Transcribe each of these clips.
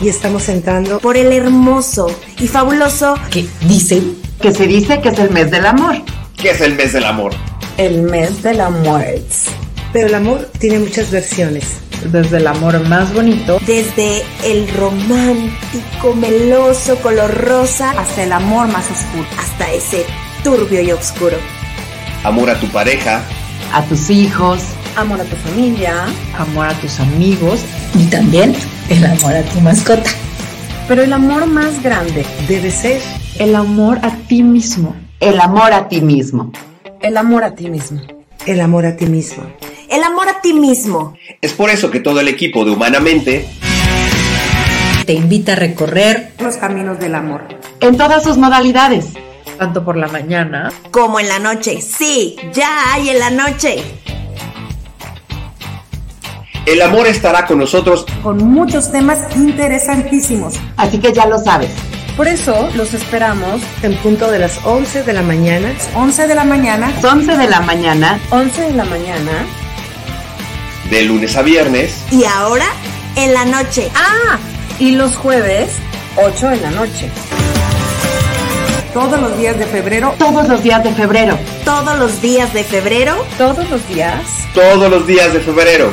Y estamos entrando por el hermoso y fabuloso que dicen que se dice que es el mes del amor. ¿Qué es el mes del amor? El mes del amor. Pero el amor tiene muchas versiones. Desde el amor más bonito. Desde el romántico, meloso, color rosa. Hasta el amor más oscuro. Hasta ese turbio y oscuro. Amor a tu pareja. A tus hijos. Amor a tu familia. Amor a tus amigos. Y también el amor a tu mascota. Pero el amor más grande debe ser el amor a ti mismo. El amor a ti mismo. El amor a ti mismo. El amor a ti mismo. El amor a ti mismo. Es por eso que todo el equipo de Humanamente te invita a recorrer los caminos del amor. En todas sus modalidades. Tanto por la mañana como en la noche. Sí, ya hay en la noche. El amor estará con nosotros con muchos temas interesantísimos. Así que ya lo sabes. Por eso los esperamos en punto de las 11 de la mañana. 11 de la mañana. 11 de la mañana. 11 de la mañana. De lunes a viernes. Y ahora en la noche. Ah, y los jueves 8 de la noche. Todos los días de febrero. Todos los días de febrero. Todos los días de febrero. Todos los días. Todos los días de febrero.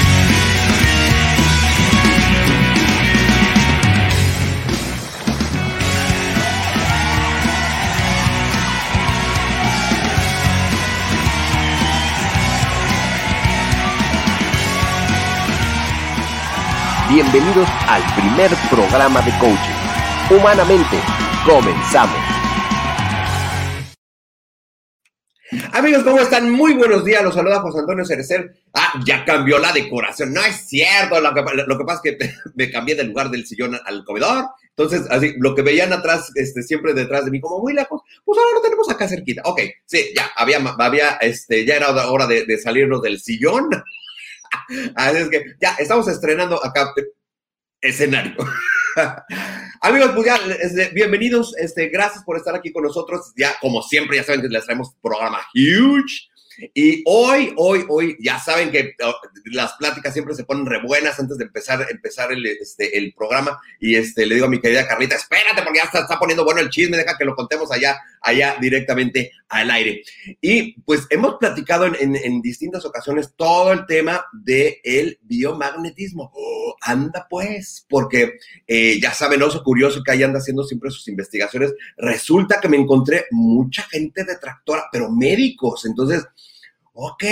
Bienvenidos al primer programa de coaching. Humanamente, comenzamos. Amigos, ¿cómo están? Muy buenos días. Los saluda José Antonio Cerecer. Ah, ya cambió la decoración. No es cierto. Lo que, pasa es que me cambié del lugar del sillón al comedor. Entonces, así, lo que veían atrás, este, siempre detrás de mí, como muy lejos, pues ahora lo tenemos acá cerquita. Ok, sí, ya, había, había, este, ya era hora de salirnos del sillón. Así es que ya estamos estrenando acá escenario. Amigos, pues ya, este, bienvenidos, este, gracias por estar aquí con nosotros. Ya, como siempre, ya saben que les traemos programa huge. Y hoy, hoy, hoy, ya saben que uh, las pláticas siempre se ponen re buenas antes de empezar, empezar el, este, el programa. Y este, le digo a mi querida Carlita, espérate porque ya está, está poniendo bueno el chisme, deja que lo contemos allá, allá directamente al aire. Y pues hemos platicado en, distintas ocasiones todo el tema del el biomagnetismo. Oh, anda pues, porque eh, ya saben, oso curioso que ahí anda haciendo siempre sus investigaciones. Resulta que me encontré mucha gente detractora, pero médicos. Entonces, Ok,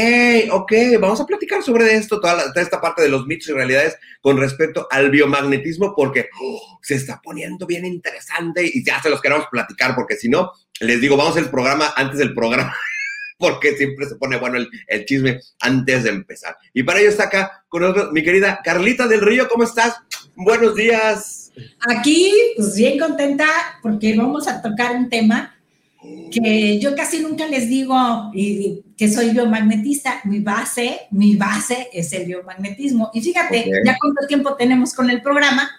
ok, vamos a platicar sobre esto, toda, la, esta parte de los mitos y realidades con respecto al biomagnetismo, porque oh, se está poniendo bien interesante y ya se los queremos platicar, porque si no, les digo, vamos al programa antes del programa, porque siempre se pone bueno el, el, chisme antes de empezar. Y para ello está acá con nosotros mi querida Carlita del Río, ¿cómo estás? Buenos días. Aquí, pues bien contenta, porque vamos a tocar un tema que yo casi nunca les digo y, que soy biomagnetista, mi base, mi base es el biomagnetismo. Y fíjate, okay. ya cuánto tiempo tenemos con el programa,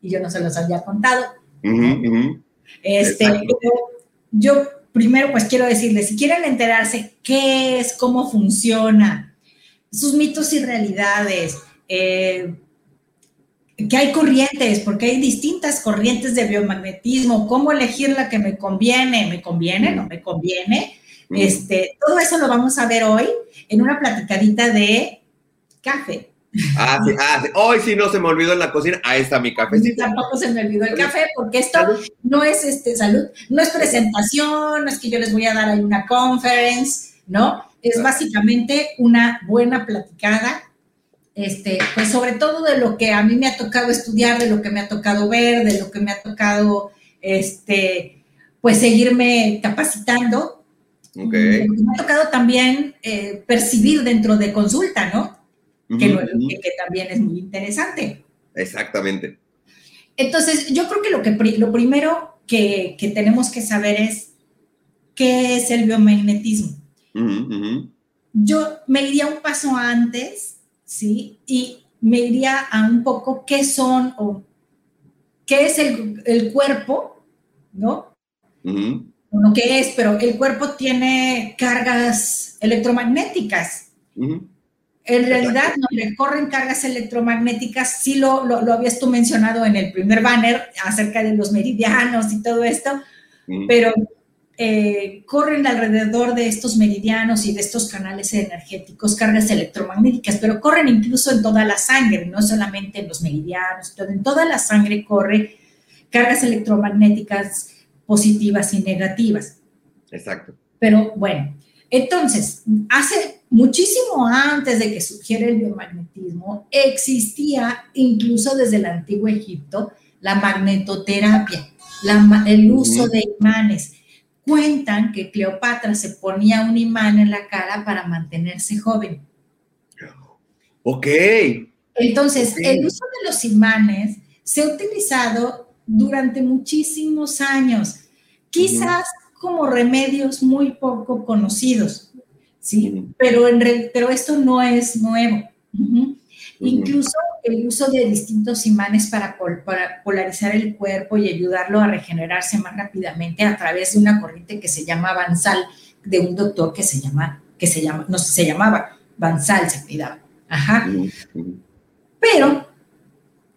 y yo no se los había contado. Uh -huh, uh -huh. Este, yo, yo primero pues quiero decirles, si quieren enterarse qué es, cómo funciona, sus mitos y realidades, eh, que hay corrientes, porque hay distintas corrientes de biomagnetismo, cómo elegir la que me conviene, me conviene, no me conviene. Este, todo eso lo vamos a ver hoy en una platicadita de café. Ah, sí, ah, sí. Hoy sí no se me olvidó en la cocina. Ahí está mi café. Sí, tampoco se me olvidó el café, porque esto no es este salud, no es presentación, no es que yo les voy a dar ahí una conference, ¿no? Es básicamente una buena platicada este, pues sobre todo de lo que a mí me ha tocado estudiar, de lo que me ha tocado ver, de lo que me ha tocado este, pues seguirme capacitando. Ok. Me ha tocado también eh, percibir dentro de consulta, ¿no? Que, también es muy interesante. Exactamente. Entonces, yo creo que lo, que lo primero que, que tenemos que saber es qué es el biomagnetismo. Yo me iría un paso antes, ¿sí? Y me iría a un poco qué son o qué es el, el cuerpo, ¿no? Ujú. No qué es, pero el cuerpo tiene cargas electromagnéticas. En realidad, no recorren cargas electromagnéticas, sí lo, lo, lo habías tú mencionado en el primer banner acerca de los meridianos y todo esto, pero eh, corren alrededor de estos meridianos y de estos canales energéticos cargas electromagnéticas, pero corren incluso en toda la sangre, no solamente en los meridianos, en toda la sangre corre cargas electromagnéticas positivas y negativas. Exacto. Pero bueno, entonces, hace muchísimo antes de que surgiera el biomagnetismo, existía incluso desde el antiguo Egipto la magnetoterapia, la el uso de imanes. Cuentan que Cleopatra se ponía un imán en la cara para mantenerse joven. Ok. Entonces, el uso de los imanes se ha utilizado durante muchísimos años, quizás como remedios muy poco conocidos, ¿sí? Pero, en re- pero esto no es nuevo. Incluso el uso de distintos imanes para, pol- para polarizar el cuerpo y ayudarlo a regenerarse más rápidamente a través de una corriente que se llama Bansal, de un doctor que se llama, que se llama, no se llamaba Bansal, se cuidaba. Ajá. Pero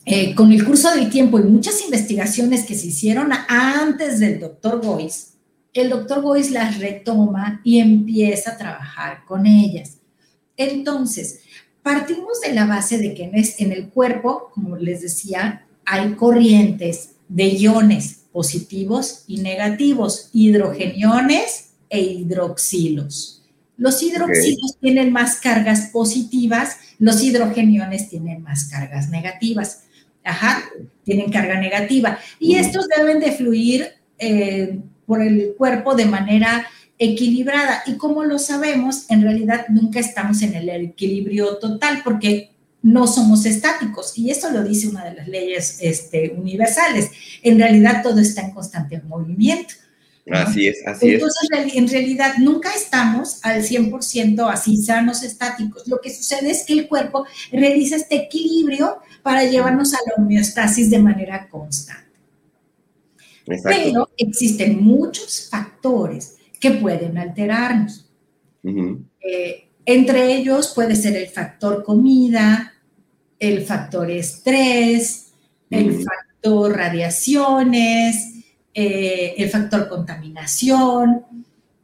eh, con el curso del tiempo y muchas investigaciones que se hicieron antes del doctor Boyce, el doctor Boyce las retoma y empieza a trabajar con ellas. Entonces, partimos de la base de que en, el cuerpo, como les decía, hay corrientes de iones positivos y negativos, hidrogeniones e hidroxilos. Los hidroxilos tienen más cargas positivas, los hidrogeniones tienen más cargas negativas. Ajá, tienen carga negativa. Y Mm. estos deben de fluir eh, por el cuerpo de manera equilibrada. Y como lo sabemos, en realidad nunca estamos en el equilibrio total porque no somos estáticos. Y eso lo dice una de las leyes este, universales. En realidad todo está en constante movimiento. Así es, así es. Entonces, en realidad, nunca estamos al 100% así sanos, estáticos. Lo que sucede es que el cuerpo realiza este equilibrio para llevarnos a la homeostasis de manera constante. Exacto. Pero existen muchos factores que pueden alterarnos. Eh, entre ellos puede ser el factor comida, el factor estrés, el factor radiaciones, eh, el factor contaminación,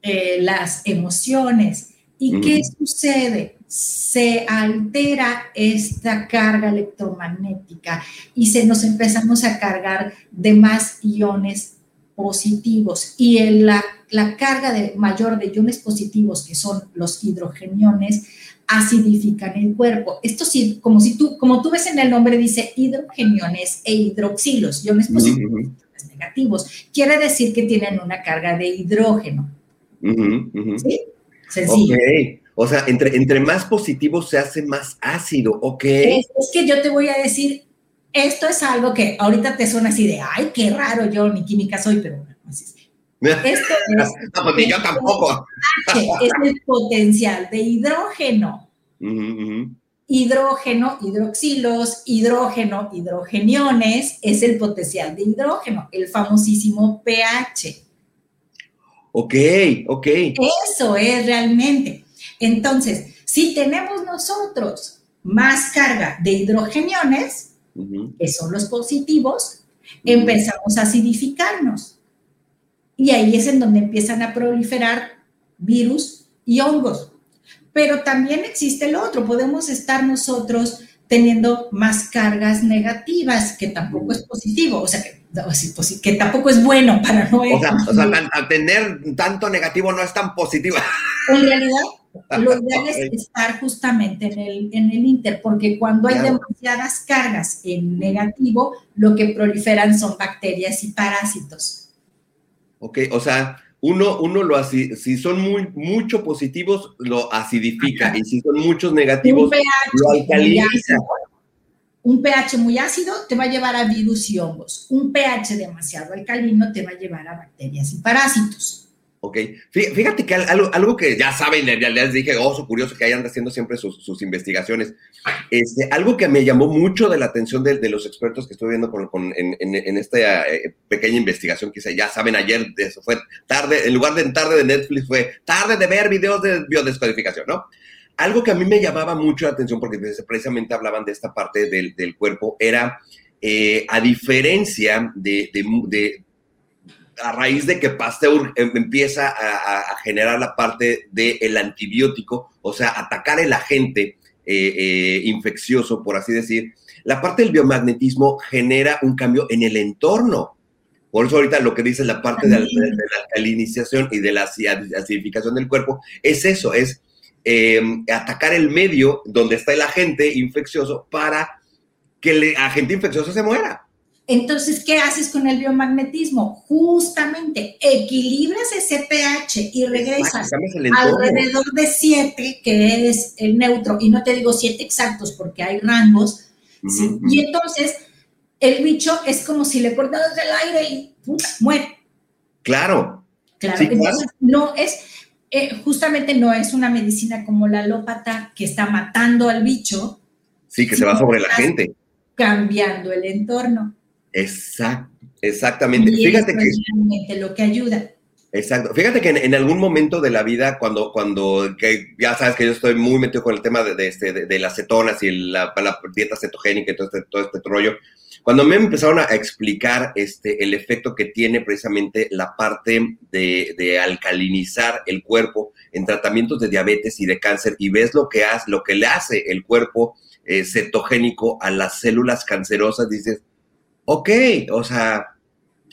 eh, las emociones. ¿Y qué sucede? Se altera esta carga electromagnética y se nos empezamos a cargar de más iones positivos. Y en la, la carga de, mayor de iones positivos, que son los hidrogeniones, acidifican el cuerpo. Esto sí, como si tú, como tú ves en el nombre, dice hidrogeniones e hidroxilos, iones positivos y iones negativos. Quiere decir que tienen una carga de hidrógeno. ¿Sí? Sencillo. Ok. O sea, entre, entre más positivo se hace más ácido. Ok. Es, es que yo te voy a decir, esto es algo que ahorita te suena así de, ay, qué raro, yo ni química soy, pero bueno, así es. Esto es, No, ni yo tampoco. Es el potencial de hidrógeno. Hidrógeno, hidroxilos, hidrógeno, hidrogeniones, es el potencial de hidrógeno, el famosísimo pH. Ok, ok. Eso es realmente. Entonces, si tenemos nosotros más carga de hidrogeniones, que son los positivos, empezamos a acidificarnos. Y ahí es en donde empiezan a proliferar virus y hongos. Pero también existe el otro, podemos estar nosotros teniendo más cargas negativas, que tampoco es positivo, o sea, que, pues que tampoco es bueno para no O sea, o sea, tan- a tener tanto negativo no es tan positivo. En realidad, Lo ideal es estar justamente en el, en el inter, porque cuando hay demasiadas cargas en negativo, lo que proliferan son bacterias y parásitos. Ok, o sea, uno, uno lo así, si son muy, mucho positivos, lo acidifica, y si son muchos negativos, pH, lo alcaliniza. un pH muy ácido te va a llevar a virus y hongos. Un pH demasiado alcalino te va a llevar a bacterias y parásitos. Ok, Fí- fíjate que al- algo, algo que ya saben, ya les dije, oh, su curioso que hayan haciendo siempre sus, sus investigaciones. Este, algo que me llamó mucho de la atención de, de los expertos que estuve viendo con, con- en, en- en esta eh, pequeña investigación que hice, ya saben, ayer eso fue tarde, en lugar de tarde de Netflix, fue tarde de ver videos de biodescodificación, ¿no? Algo que a mí me llamaba mucho la atención, porque precisamente hablaban de esta parte del, del cuerpo, era, eh, a diferencia de, de, de- a raíz de que Pasteur em- empieza a, generar la parte del antibiótico, o sea, atacar el agente eh, eh, infeccioso, por así decir, la parte del biomagnetismo genera un cambio en el entorno. Por eso ahorita lo que dice la parte de, la- de la alcalinización y de la aci- acidificación del cuerpo es eso, es eh, atacar el medio donde está el agente infeccioso para que el agente infeccioso se muera. Entonces, ¿qué haces con el biomagnetismo? Justamente equilibras ese pH y regresas alrededor de 7, que es el neutro, y no te digo 7 exactos porque hay rangos, y entonces el bicho es como si le cortaras el aire y ¡puta! muere. Claro, Claro, Sí, claro. entonces no es, eh, justamente no es una medicina como la alópata que está matando al bicho, sí, que se va sobre la gente. cambiando el entorno. Exacto, exactamente. Y Fíjate que, es realmente lo que ayuda. exacto. Fíjate que en, en algún momento de la vida, cuando, cuando, que ya sabes que yo estoy muy metido con el tema de, de, este, de, de las cetonas y la, la dieta cetogénica y todo este, todo este rollo, cuando me empezaron a explicar este, el efecto que tiene precisamente la parte de, de alcalinizar el cuerpo en tratamientos de diabetes y de cáncer, y ves lo que hace, lo que le hace el cuerpo eh, cetogénico a las células cancerosas, dices, ok, o sea,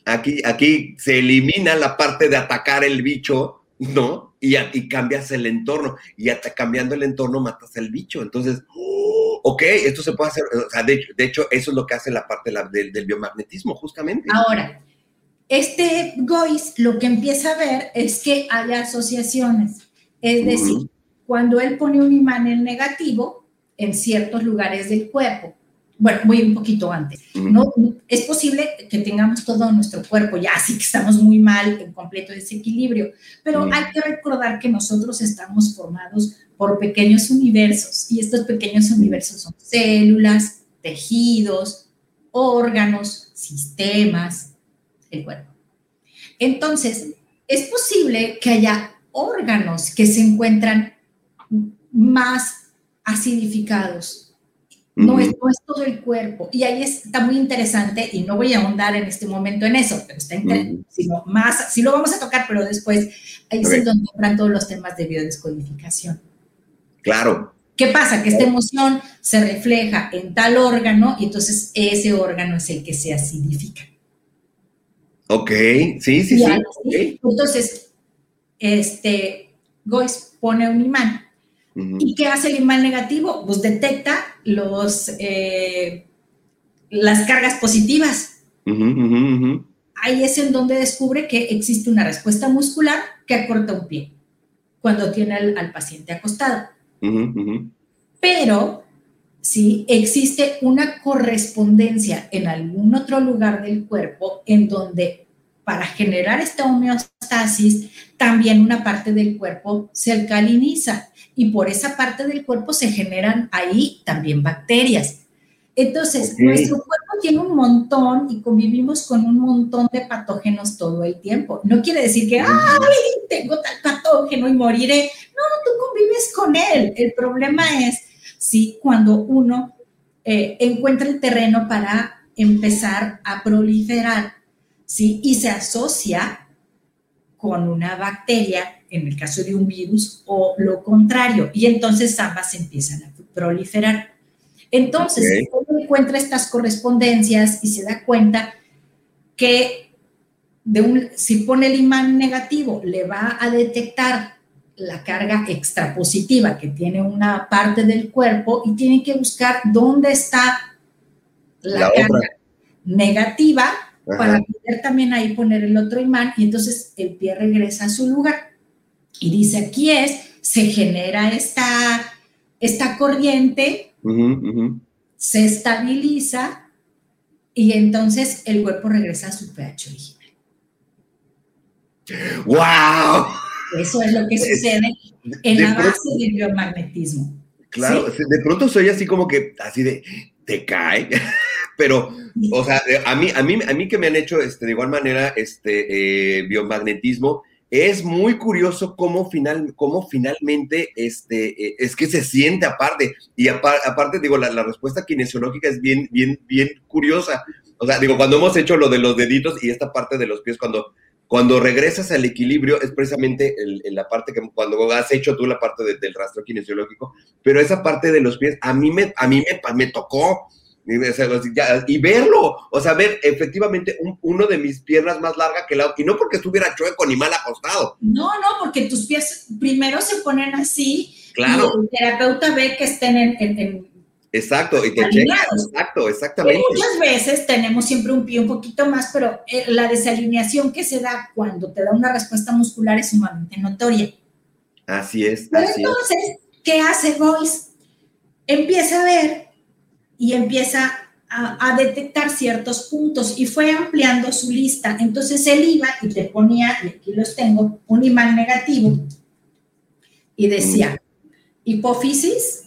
aquí, aquí se elimina la parte de atacar el bicho, ¿no? Y, y cambias el entorno. Y hasta cambiando el entorno matas al bicho. Entonces, ¡oh! ok, esto se puede hacer. O sea, de, hecho- de hecho, eso es lo que hace la parte la- del, del biomagnetismo, justamente. Ahora, este Gois lo que empieza a ver es que hay asociaciones. Es decir, cuando él pone un imán en negativo en ciertos lugares del cuerpo, bueno, voy un poquito antes. No, es posible que tengamos todo nuestro cuerpo ya así que estamos muy mal, en completo desequilibrio, pero hay que recordar que nosotros estamos formados por pequeños universos y estos pequeños universos son células, tejidos, órganos, sistemas, el cuerpo. Entonces, es posible que haya órganos que se encuentran más acidificados no, es, no es todo el cuerpo. Y ahí está muy interesante, y no voy a ahondar en este momento en eso, pero está interesante, Ujú. sino más, sí lo vamos a tocar, pero después ahí es donde entran todos los temas de biodescodificación. Claro. ¿Qué pasa? Que esta emoción se refleja en tal órgano y entonces ese órgano es el que se acidifica. Ok, sí, sí, Y sí. así. Entonces, este, Gois pone un imán. ¿Y qué hace el imán negativo? Pues detecta los, eh, las cargas positivas. Ahí es en donde descubre que existe una respuesta muscular que acorta un pie cuando tiene al, al paciente acostado. Pero si existe una correspondencia en algún otro lugar del cuerpo en donde para generar esta homeostasis también una parte del cuerpo se alcaliniza y por esa parte del cuerpo se generan ahí también bacterias. Entonces, nuestro cuerpo tiene un montón y convivimos con un montón de patógenos todo el tiempo. No quiere decir que, ay, tengo tal patógeno y moriré. No, tú convives con él. El problema es si cuando uno eh, encuentra el terreno para empezar a proliferar, ¿sí? Y se asocia con una bacteria, en el caso de un virus, o lo contrario, y entonces ambas empiezan a proliferar. Entonces, uno encuentra estas correspondencias y se da cuenta que de un, si pone el imán negativo, le va a detectar la carga extrapositiva que tiene una parte del cuerpo y tienen que buscar dónde está la, La carga otra. negativa Ajá. para poder también ahí poner el otro imán y entonces el pie regresa a su lugar. Y dice, aquí es, se genera esta, esta corriente, se estabiliza y entonces el cuerpo regresa a su pH original. ¡Wow! Eso es lo que sucede en De la pronto- base del biomagnetismo. Claro, de pronto soy así como que, así de, te cae, pero, o sea, eh, a mí, a mí, a mí que me han hecho, este, de igual manera, este, eh, biomagnetismo, es muy curioso cómo, final, cómo finalmente, este, eh, es que se siente aparte, y apar- aparte, digo, la, la respuesta kinesiológica es bien, bien, bien curiosa, o sea, digo, cuando hemos hecho lo de los deditos y esta parte de los pies, cuando, cuando regresas al equilibrio, es precisamente el- la parte que, cuando has hecho tú la parte de- del rastro kinesiológico, pero esa parte de los pies a mí me, a mí me, me tocó. Y, o sea, ya- y verlo, o sea, ver efectivamente un- uno de mis piernas más larga que la y no porque estuviera chueco ni mal acostado, No, no, porque tus pies primero se ponen así claro, y el terapeuta ve que estén en, en- en- exacto, y te checa, exacto, exactamente. muchas veces tenemos siempre un pie un poquito más, pero eh, la desalineación que se da cuando te da una respuesta muscular es sumamente notoria. Así es, Pero así es. entonces, ¿qué hace Boyce? Empieza a ver y empieza a, detectar ciertos puntos y fue ampliando su lista. Entonces él iba y te ponía, y aquí los tengo, un imán negativo y decía hipófisis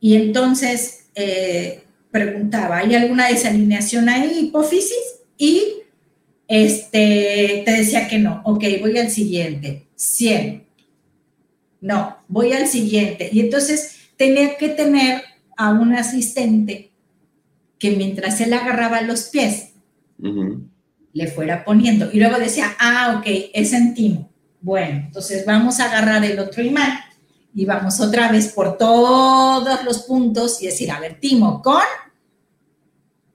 y entonces eh, preguntaba, ¿hay alguna desalineación ahí, hipófisis? Y este, te decía que no. Ok, voy al siguiente. 100. No, voy al siguiente. Y entonces tenía que tener a un asistente que mientras él agarraba los pies, le fuera poniendo. Y luego decía, ah, ok, es en timo. Bueno, entonces vamos a agarrar el otro imán y vamos otra vez por todos los puntos y decir, a ver, timo con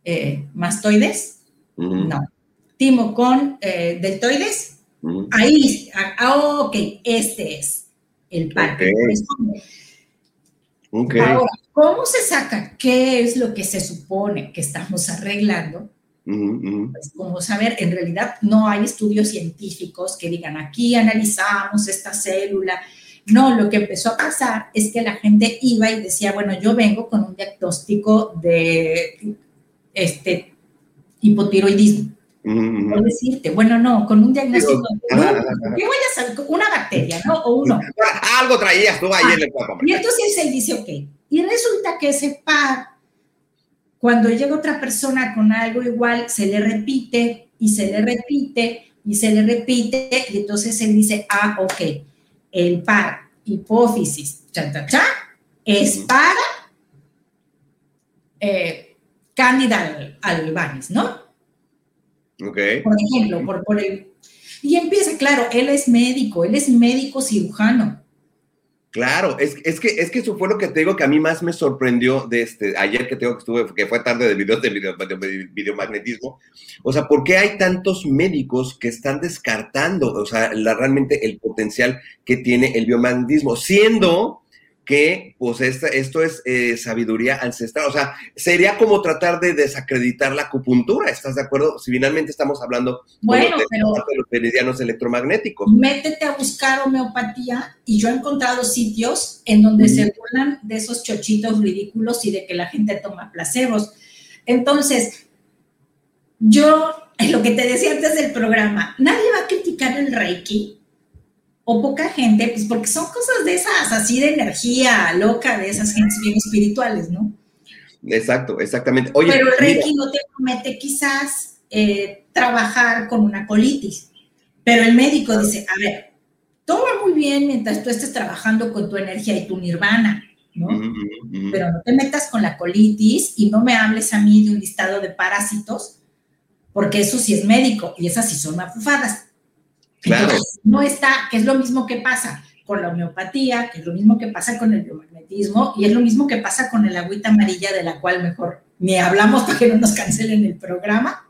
eh, mastoides, no. Timo con eh, deltoides, ahí, ah, ok, este es el par que Ok. corresponde. Ok. Ahora, ¿cómo se saca qué es lo que se supone que estamos arreglando? Ujú. Pues como saber, en realidad no hay estudios científicos que digan aquí analizamos esta célula. No, lo que empezó a pasar es que la gente iba y decía, bueno, yo vengo con un diagnóstico de este hipotiroidismo. Por decirte, bueno, no, con un diagnóstico de. ¿qué voy a? Una bacteria, ¿no? O uno. Algo traías tú ahí en el cuerpo. Y entonces él dice, ok, y resulta que ese par, cuando llega otra persona con algo igual, se le repite y se le repite y se le repite, y entonces él dice, ah, ok, el par hipófisis, cha, cha, cha, es para eh, Candida albans, ¿no? Ok. Por ejemplo, por, por el... Y empieza, claro, él es médico, él es médico cirujano. Claro, es, es, que, es que eso fue lo que te digo que a mí más me sorprendió de este, ayer que tengo que estuve, que fue tarde de videos de, video, de videomagnetismo. O sea, ¿por qué hay tantos médicos que están descartando, o sea, la, realmente el potencial que tiene el biomagnetismo? Siendo que, pues, esta, esto es eh, sabiduría ancestral. O sea, sería como tratar de desacreditar la acupuntura, ¿estás de acuerdo? Si finalmente estamos hablando bueno, de, pero, de los meridianos electromagnéticos. Métete a buscar homeopatía y yo he encontrado sitios en donde mm. se burlan de esos chochitos ridículos y de que la gente toma placebos. Entonces, yo, en lo que te decía antes del programa, nadie va a criticar el Reiki o poca gente, pues porque son cosas de esas, así de energía loca, de esas gentes bien espirituales, ¿no? Exacto, exactamente. Oye, Pero el Reiki mira, no te promete quizás eh, trabajar con una colitis, pero el médico dice, a ver, todo va muy bien mientras tú estés trabajando con tu energía y tu nirvana, ¿no? Uh -huh, uh -huh. Pero no te metas con la colitis y no me hables a mí de un listado de parásitos, porque eso sí es médico y esas sí son mafufadas. Claro. Entonces, no está, que es lo mismo que pasa con la homeopatía, que es lo mismo que pasa con el biomagnetismo y es lo mismo que pasa con el agüita amarilla de la cual mejor ni hablamos para que no nos cancelen el programa.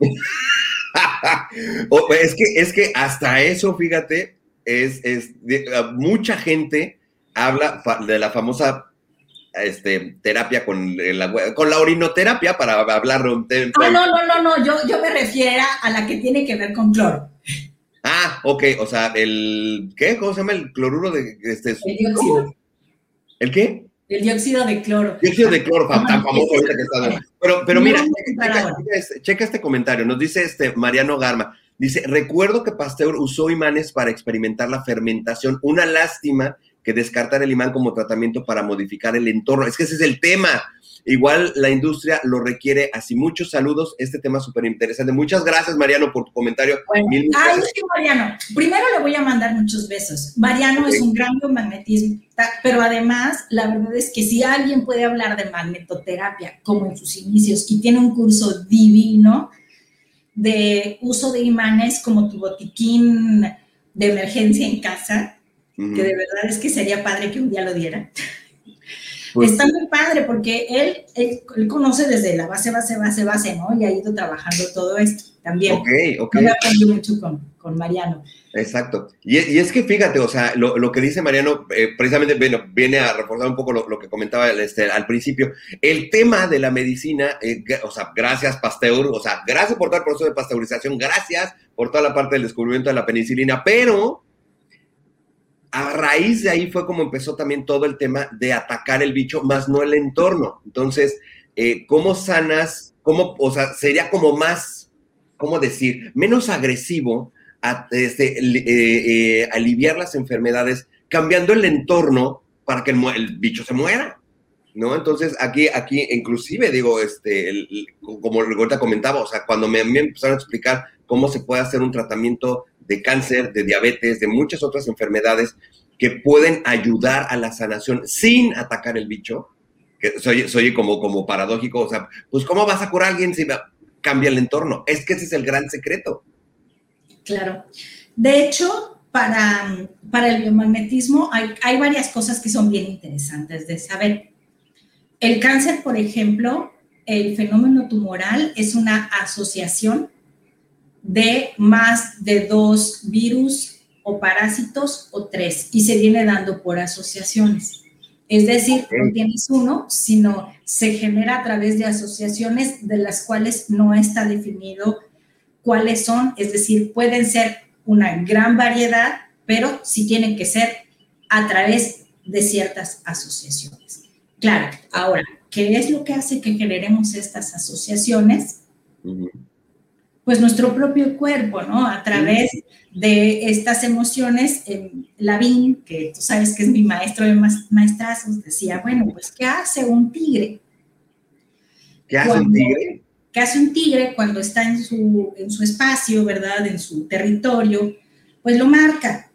es, que, es que hasta eso, fíjate, es, es de- uh, mucha gente habla de la famosa este, terapia con la, con la orinoterapia para hablar un te- Ah, no, no, no, no, yo, yo me refiero a la que tiene que ver con cloro, Ah, ok, o sea, el ¿qué? ¿Cómo se llama el cloruro de este? el dióxido, ¿El qué? el dióxido de cloro. Dióxido de cloro, tan famoso ahorita que está Pero, pero No mira, checa, checa- este, checa este comentario. Nos dice este Mariano Garma. Dice, recuerdo que Pasteur usó imanes para experimentar la fermentación. Una lástima que descartar el imán como tratamiento para modificar el entorno. Es que ese es el tema. Igual la industria lo requiere. Así, muchos saludos. Este tema es súper interesante. Muchas gracias, Mariano, por tu comentario. Bueno, Mil, ay, sí, Mariano. Primero le voy a mandar muchos besos. Mariano es un gran biomagnetismo, pero además, la verdad es que si alguien puede hablar de magnetoterapia, como en sus inicios, y tiene un curso divino de uso de imanes como tu botiquín de emergencia en casa, que de verdad es que sería padre que un día lo diera. Pues- Está muy padre porque él, él, él conoce desde la base, base, base, base, ¿no? Y ha ido trabajando todo esto también. Ok, ok. Yo aprendí mucho con, con Mariano. Exacto. Y, y es que fíjate, o sea, lo, lo que dice Mariano eh, precisamente bueno, viene a reforzar un poco lo, lo que comentaba este, al principio. El tema de la medicina, eh, o sea, gracias Pasteur, o sea, gracias por todo el proceso de pasteurización, gracias por toda la parte del descubrimiento de la penicilina, pero a raíz de ahí fue como empezó también todo el tema de atacar el bicho, más no el entorno. Entonces, eh, ¿cómo sanas? ¿Cómo, o sea, sería como más, ¿cómo decir? Menos agresivo este, eh, eh, aliviar las enfermedades cambiando el entorno para que el, bicho se muera. ¿No? Entonces, aquí, aquí, inclusive, digo, este, como ahorita comentaba, o sea, cuando me empezaron a explicar cómo se puede hacer un tratamiento de cáncer, de diabetes, de muchas otras enfermedades que pueden ayudar a la sanación sin atacar el bicho, que soy, como, como paradójico, o sea, pues ¿cómo vas a curar a alguien si cambia el entorno? Es que ese es el gran secreto. Claro. De hecho, para, para el biomagnetismo hay, hay varias cosas que son bien interesantes de saber. El cáncer, por ejemplo, el fenómeno tumoral es una asociación de más de dos virus o parásitos o tres y se viene dando por asociaciones. Es decir, no tienes uno, sino se genera a través de asociaciones de las cuales no está definido cuáles son, es decir, pueden ser una gran variedad, pero sí tienen que ser a través de ciertas asociaciones. Claro, ahora, ¿qué es lo que hace que generemos estas asociaciones? Pues nuestro propio cuerpo, ¿no? A través de estas emociones, eh, Lavín, que tú sabes que es mi maestro de ma- maestrazos, decía, bueno, pues, ¿qué hace un tigre? ¿Qué hace un tigre? ¿Qué hace un tigre cuando está en su, en su espacio, ¿verdad? En su territorio, pues lo marca,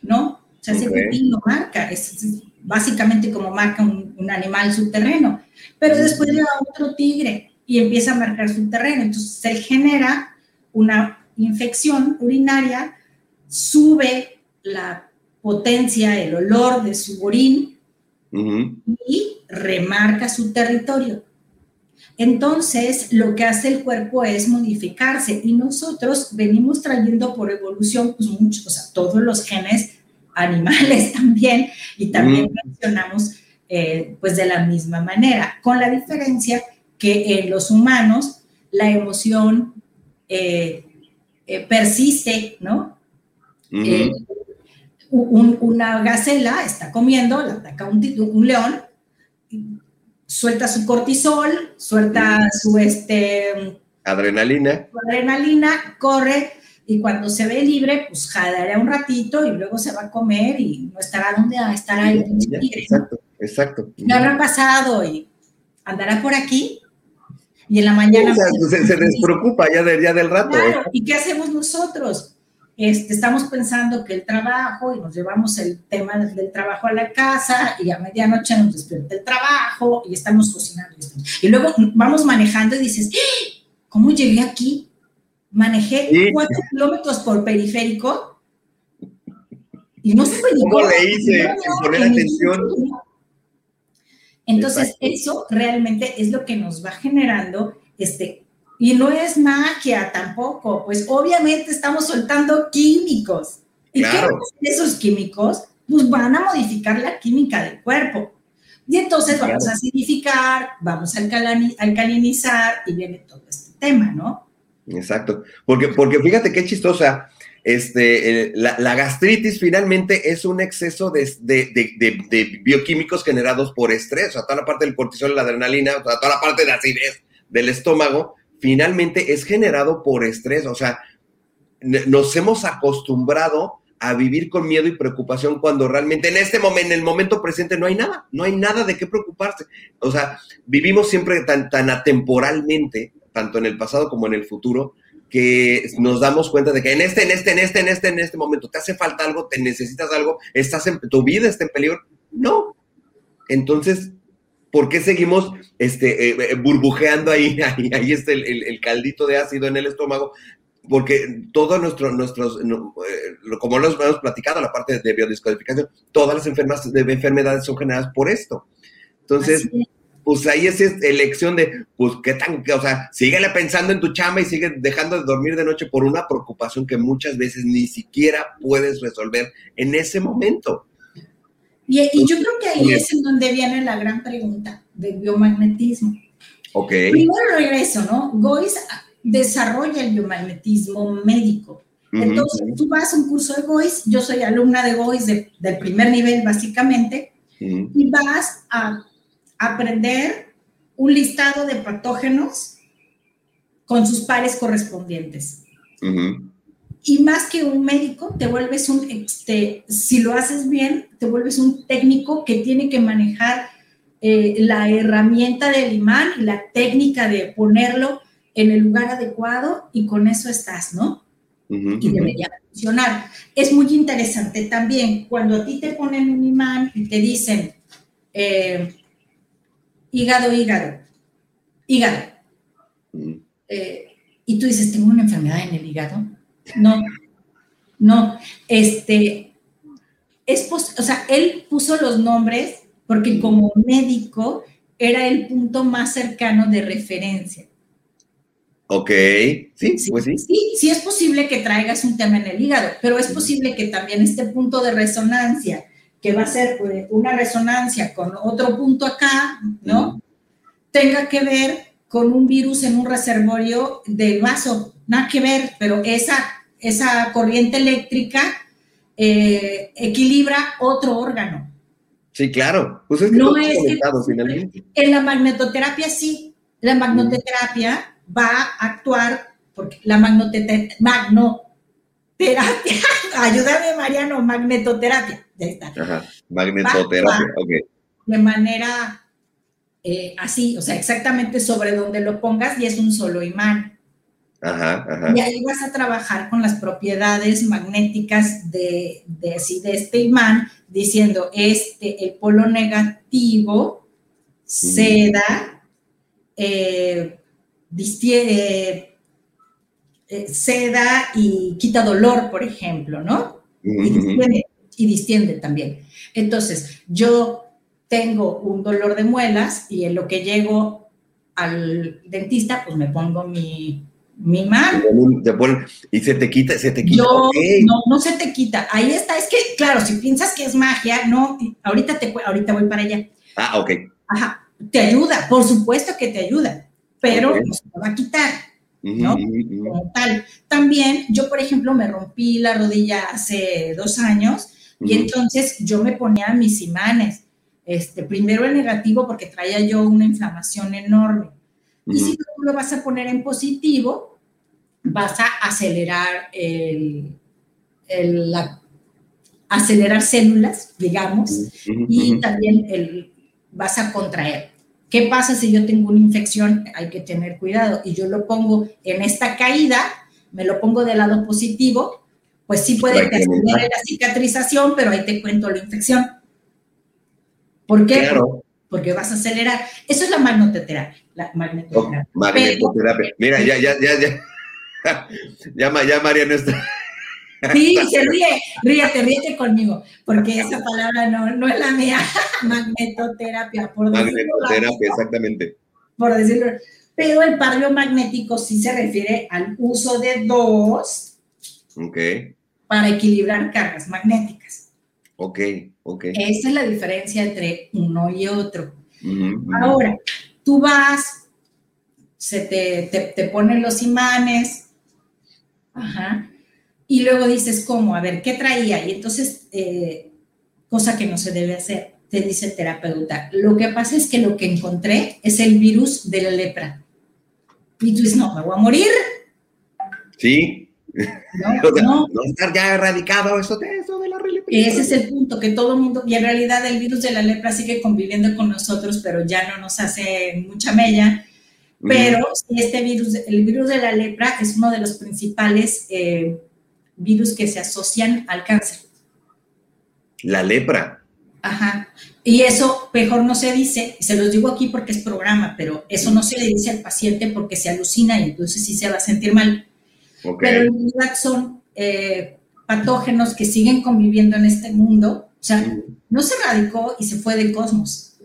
¿no? O sea, ese Ok. cutín lo marca, es, es básicamente como marca un, un animal su terreno. Pero después le da otro tigre y empieza a marcar su terreno. Entonces se genera una infección urinaria, sube la potencia, el olor de su orín y remarca su territorio. Entonces, lo que hace el cuerpo es modificarse y nosotros venimos trayendo por evolución, pues muchos, o sea, todos los genes animales también, y también funcionamos eh, pues de la misma manera, con la diferencia que en los humanos la emoción eh, eh, persiste, ¿no? Ujú. Eh, un- una gacela está comiendo, la ataca un, un león, suelta su cortisol, suelta su, este, Adrenalina. su adrenalina, corre y cuando se ve libre, pues jadeará un ratito y luego se va a comer y no estará donde estará el pinche Ya. Exacto, exacto. ¿Qué habrá pasado? Y andará por aquí y en la mañana... O sea, se, se despreocupa ya, de- ya del rato. Claro, ¿y qué hacemos nosotros? Este, estamos pensando que el trabajo y nos llevamos el tema del, trabajo a la casa y a medianoche nos despierta el trabajo y estamos cocinando. Y, luego vamos manejando y dices, ¡Ah! ¿cómo llegué aquí? Manejé Sí. cuatro kilómetros por periférico y no supe ni ¿Cómo le hice sin poner en atención? Entonces, Exacto. eso realmente es lo que nos va generando este. Y no es magia tampoco, pues obviamente estamos soltando químicos. ¿Y Claro. qué esos químicos? Pues van a modificar la química del cuerpo. Y entonces vamos a acidificar, vamos a alcalinizar y viene todo este tema, ¿no? Exacto. Porque, porque fíjate qué chistosa. Este, la, gastritis finalmente es un exceso de, de- de- bioquímicos generados por estrés, o sea, toda la parte del cortisol, la adrenalina, o sea, toda la parte de acidez del estómago, finalmente es generado por estrés, o sea, nos hemos acostumbrado a vivir con miedo y preocupación cuando realmente en este momento, en el momento presente, no hay nada, no hay nada de qué preocuparse. O sea, vivimos siempre tan, tan atemporalmente, tanto en el pasado como en el futuro, que nos damos cuenta de que en este, en este, en este, en este, en este momento te hace falta algo, te necesitas algo, estás en, tu vida está en peligro. No. Entonces, ¿por qué seguimos este, eh, eh, burbujeando ahí? Ahí, ahí está el, el- caldito de ácido en el estómago. Porque todo nuestro, nuestros, eh, como lo hemos platicado, la parte de biodescodificación, todas las enfermas- de enfermedades son generadas por esto. Entonces. Pues ahí es esta elección de, pues, qué tan, o sea, síguele pensando en tu chamba y sigue dejando de dormir de noche por una preocupación que muchas veces ni siquiera puedes resolver en ese momento. Y, y yo creo que ahí es en donde viene la gran pregunta del biomagnetismo. Ok. Primero regreso, ¿no? Gois desarrolla el biomagnetismo médico. Entonces, tú vas a un curso de GOIS, yo soy alumna de GOIS de- del primer nivel, básicamente, y vas a aprender un listado de patógenos con sus pares correspondientes. Y más que un médico, te vuelves un, este, si lo haces bien, te vuelves un técnico que tiene que manejar eh, la herramienta del imán y la técnica de ponerlo en el lugar adecuado y con eso estás, ¿no? Y debería funcionar. Es muy interesante también cuando a ti te ponen un imán y te dicen eh, hígado, hígado, hígado, Ujú. eh, y tú dices, tengo una enfermedad en el hígado. No, no, este, es pos- o sea, él puso los nombres porque como médico era el punto más cercano de referencia. Ok, sí, pues sí. Sí, sí es posible que traigas un tema en el hígado, pero es posible que también este punto de resonancia, que va a ser eh, una resonancia con otro punto acá, ¿no? Tenga que ver con un virus en un reservorio del vaso. Nada que ver, pero esa, esa corriente eléctrica eh, equilibra otro órgano. Sí, claro. Pues es que No es que- finalmente. En la magnetoterapia sí, la magnetoterapia va a actuar, porque la magnetoterapia, magnoterapia, ayúdame Mariano, magnetoterapia, ya está, Ajá. Magnetoterapia, ok. de manera eh, así, o sea, exactamente sobre donde lo pongas y es un solo imán. Ajá, ajá. Y ahí vas a trabajar con las propiedades magnéticas de, de, así, de este imán, diciendo, este, el polo negativo seda, eh, distie- eh, seda y quita dolor, por ejemplo, ¿no? Y distiende, y distiende también. Entonces, yo tengo un dolor de muelas y en lo que llego al dentista, pues me pongo mi, mi. Te ponen- ponen- y se te quita, se te quita. Yo, no, no se te quita. Ahí está. Es que, claro, si piensas que es magia, no, ahorita, te, ahorita voy para allá. Ah, ok. Ajá, te ayuda, por supuesto que te ayuda, pero no se te va a quitar ¿no? tal. También, yo, por ejemplo, me rompí la rodilla hace dos años y entonces yo me ponía mis imanes. Este, primero el negativo porque traía yo una inflamación enorme. Y si tú lo vas a poner en positivo, vas a acelerar el, el- la- acelerar células, digamos, y también el, vas a contraer. ¿Qué pasa si yo tengo una infección? Hay que tener cuidado. Y yo lo pongo en esta caída, me lo pongo del lado positivo, pues sí puede aumentar. la cicatrización, pero ahí te cuento la infección. ¿Por qué? Claro. Porque vas a acelerar. Eso es la magnetoterapia. La magnetoterapia. Mira, ya, ya, ya, ya. Ya, ya María no está. Sí, se ríe, ríete, ríete conmigo, porque esa palabra no, no es la mía, magnetoterapia, por decirlo, Magnetoterapia, exactamente. por decirlo. Pero el par biomagnético sí se refiere al uso de dos Ok. para equilibrar cargas magnéticas. Ok, ok. Esa es la diferencia entre uno y otro. Ahora, tú vas, se te, te, te ponen los imanes, ajá, y luego dices, ¿cómo? A ver, ¿qué traía? Y entonces, eh, cosa que no se debe hacer, te dice el terapeuta. Lo que pasa es que lo que encontré es el virus de la lepra. Y tú dices, no, me voy a morir. Sí. No, no. no estar ya erradicado eso de eso de la religión. Ese es el punto, que todo el mundo, y en realidad el virus de la lepra sigue conviviendo con nosotros, pero ya no nos hace mucha mella. Pero sí, este virus, el virus de la lepra es uno de los principales eh, virus que se asocian al cáncer. La lepra. Ajá. Y eso mejor no se dice, se los digo aquí porque es programa, pero eso no se le dice al paciente porque se alucina y entonces sí se va a sentir mal. Ok. Pero en realidad son eh, patógenos que siguen conviviendo en este mundo. O sea, no se radicó y se fue del cosmos.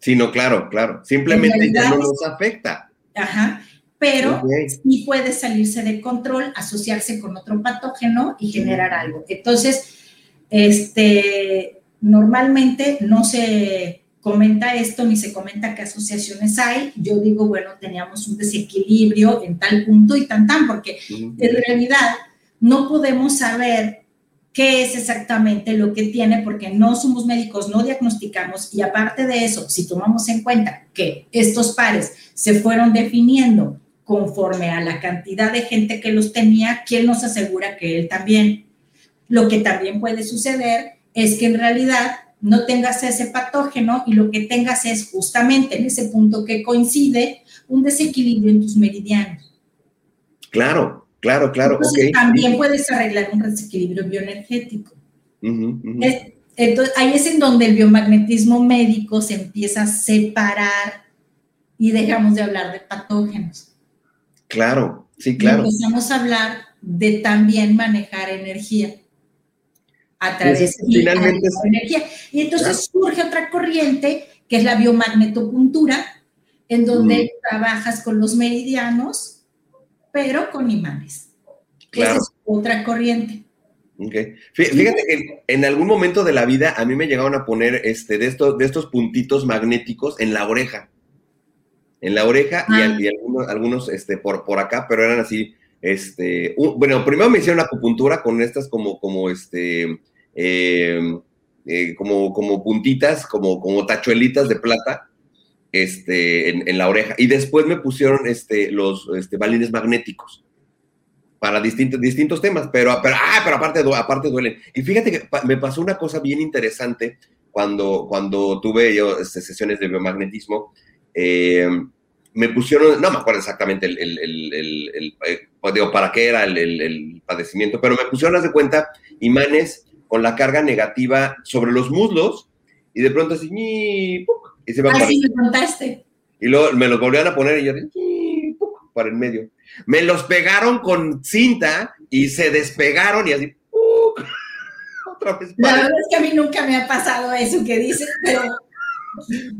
Sí, no, claro, claro. Simplemente En ya no nos afecta. Ajá. Pero sí puede salirse de control, asociarse con otro patógeno y generar algo. Entonces, este, normalmente no se comenta esto ni se comenta qué asociaciones hay. Yo digo, bueno, teníamos un desequilibrio en tal punto y tan tan, porque en realidad no podemos saber qué es exactamente lo que tiene porque no somos médicos, no diagnosticamos y aparte de eso, si tomamos en cuenta que estos pares se fueron definiendo conforme a la cantidad de gente que los tenía, ¿quién nos asegura que él también? Lo que también puede suceder es que en realidad no tengas ese patógeno y lo que tengas es justamente en ese punto que coincide un desequilibrio en tus meridianos. Claro, claro, claro. Entonces, también puedes arreglar un desequilibrio bioenergético. Es- entonces, ahí es en donde el biomagnetismo médico se empieza a separar y dejamos de hablar de patógenos. Claro, sí, Y claro. empezamos a hablar de también manejar energía a través y finalmente energía. Y entonces surge otra corriente que es la biomagnetopuntura, en donde trabajas con los meridianos, pero con imanes. Esa Claro. es otra corriente. Ok. Fí- Fíjate que en algún momento de la vida a mí me llegaron a poner este, de, estos, de estos puntitos magnéticos en la oreja. En la oreja y, Ah. al- y algunos, algunos este, por, por acá, pero eran así. Este, un- bueno, primero me hicieron acupuntura con estas como, como este, eh, eh, como, como puntitas, como, como tachuelitas de plata este, en, en la oreja. Y después me pusieron este, los este, balines magnéticos para distintos, distintos temas, pero, pero, ah, pero aparte, aparte duelen. Y fíjate que me pasó una cosa bien interesante cuando, cuando tuve yo este, sesiones de biomagnetismo. Eh, me pusieron, no me acuerdo exactamente el, el- el- el- el, eh, pues digo, para qué era el, padecimiento, pero me pusieron, haz de cuenta, imanes con la carga negativa sobre los muslos y de pronto así, y se me Así me contaste. Y luego me los volvían a poner y yo, "Ñi! ¡puc! para el medio. Me los pegaron con cinta y se despegaron y así, otra vez La verdad es que a mí nunca me ha pasado eso que dices, pero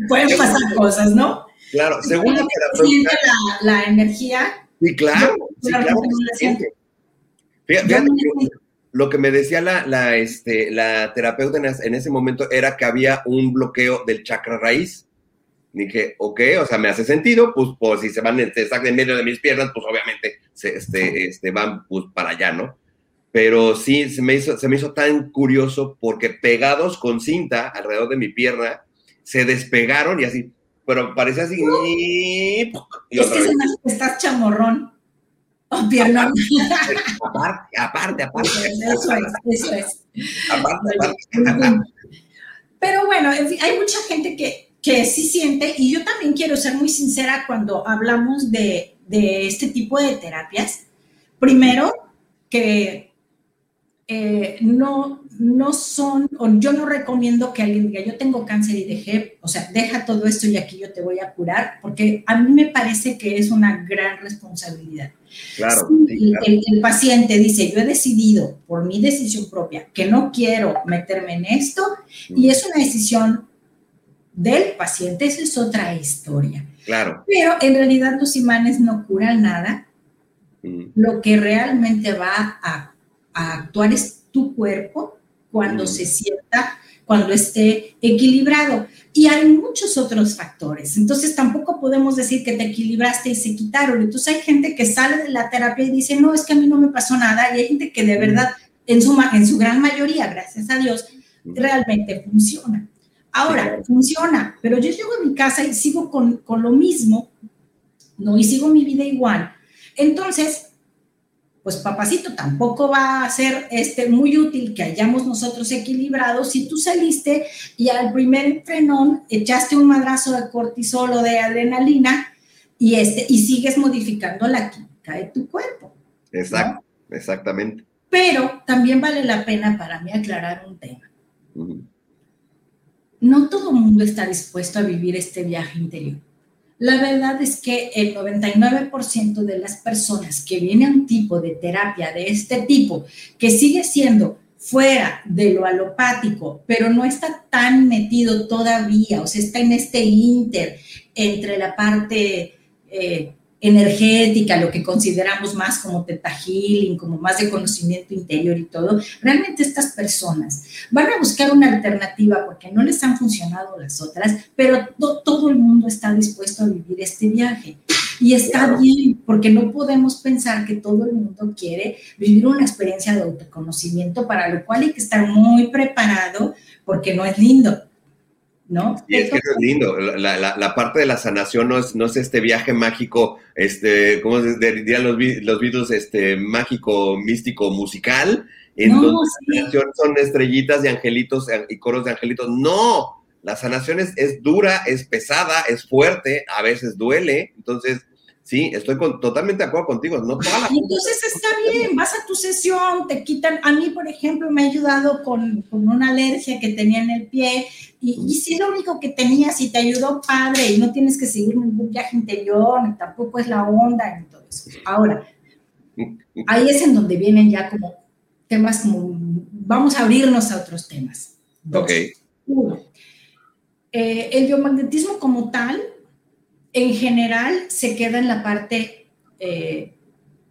pueden pasar cosas, ¿no? Claro, según la terapeuta, siente la, la energía. sí, claro, sí, la claro que. Fíjate, fíjate lo que me decía la, la, este, la terapeuta en, es- en ese momento era que había un bloqueo del chakra raíz. Dije, ok, o sea, me hace sentido, pues, pues si se van, sacan en medio de mis piernas, pues obviamente se, este, este, van pues, para allá, ¿no? Pero sí, se me, hizo, se me hizo tan curioso porque pegados con cinta alrededor de mi pierna, se despegaron y así, pero parecía así, y Es que se me- estás chamorrón. O piernón. Aparte, aparte, aparte. Eso es, eso es. Aparte, aparte. Pero bueno, en fin, hay mucha gente que, que sí siente, y yo también quiero ser muy sincera cuando hablamos de, de este tipo de terapias. Primero, que eh, no, no son, o yo no recomiendo que alguien diga, yo tengo cáncer y dejé, o sea, deja todo esto y aquí yo te voy a curar, porque a mí me parece que es una gran responsabilidad. Claro, Si sí, claro. el, el paciente dice, yo he decidido por mi decisión propia que no quiero meterme en esto y es una decisión del paciente, esa es otra historia. Claro. Pero en realidad los imanes no curan nada, Mm, lo que realmente va a, a actuar es tu cuerpo cuando se sienta, cuando esté equilibrado. Y hay muchos otros factores. Entonces tampoco podemos decir que te equilibraste y se quitaron. Entonces hay gente que sale de la terapia y dice, no, es que a mí no me pasó nada. Y hay gente que de verdad, en su, en su gran mayoría, gracias a Dios, realmente funciona. Ahora, funciona, pero yo llego a mi casa y sigo con, con lo mismo, ¿no? Y sigo mi vida igual. Entonces, pues papacito tampoco va a ser este, muy útil que hayamos nosotros equilibrados si tú saliste y al primer frenón echaste un madrazo de cortisol o de adrenalina y, este, y sigues modificando la química de tu cuerpo. Exacto, exactamente. Pero también vale la pena para mí aclarar un tema. No todo el mundo está dispuesto a vivir este viaje interior. La verdad es que el 99% de las personas que vienen a un tipo de terapia de este tipo, que sigue siendo fuera de lo alopático, pero no está tan metido todavía, o sea, está en este inter entre la parte eh, energética, lo que consideramos más como teta healing, como más de conocimiento interior y todo, realmente estas personas van a buscar una alternativa porque no les han funcionado las otras, pero todo el mundo está dispuesto a vivir este viaje. Y está bien, porque no podemos pensar que todo el mundo quiere vivir una experiencia de autoconocimiento, para lo cual hay que estar muy preparado porque no es lindo. ¿No? Y es que es lindo, la, parte de la sanación no es, no es este viaje mágico, este, ¿cómo dirían los, los Beatles? Este, mágico, místico, musical, en donde son estrellitas de angelitos y coros de angelitos. No, la sanación es, es dura, es pesada, es fuerte, a veces duele, entonces Sí, estoy totalmente de acuerdo contigo. No entonces está bien, vas a tu sesión, te quitan. A mí, por ejemplo, me ha ayudado con, una alergia que tenía en el pie. Y, si es lo único que tenías y te ayudó, padre, y no tienes que seguir ningún viaje interior, ni tampoco es la onda, ni todo eso. Ahora, ahí es en donde vienen ya como temas como, vamos a abrirnos a otros temas. ok. Uno, eh, el biomagnetismo como tal en general se queda en la parte, eh,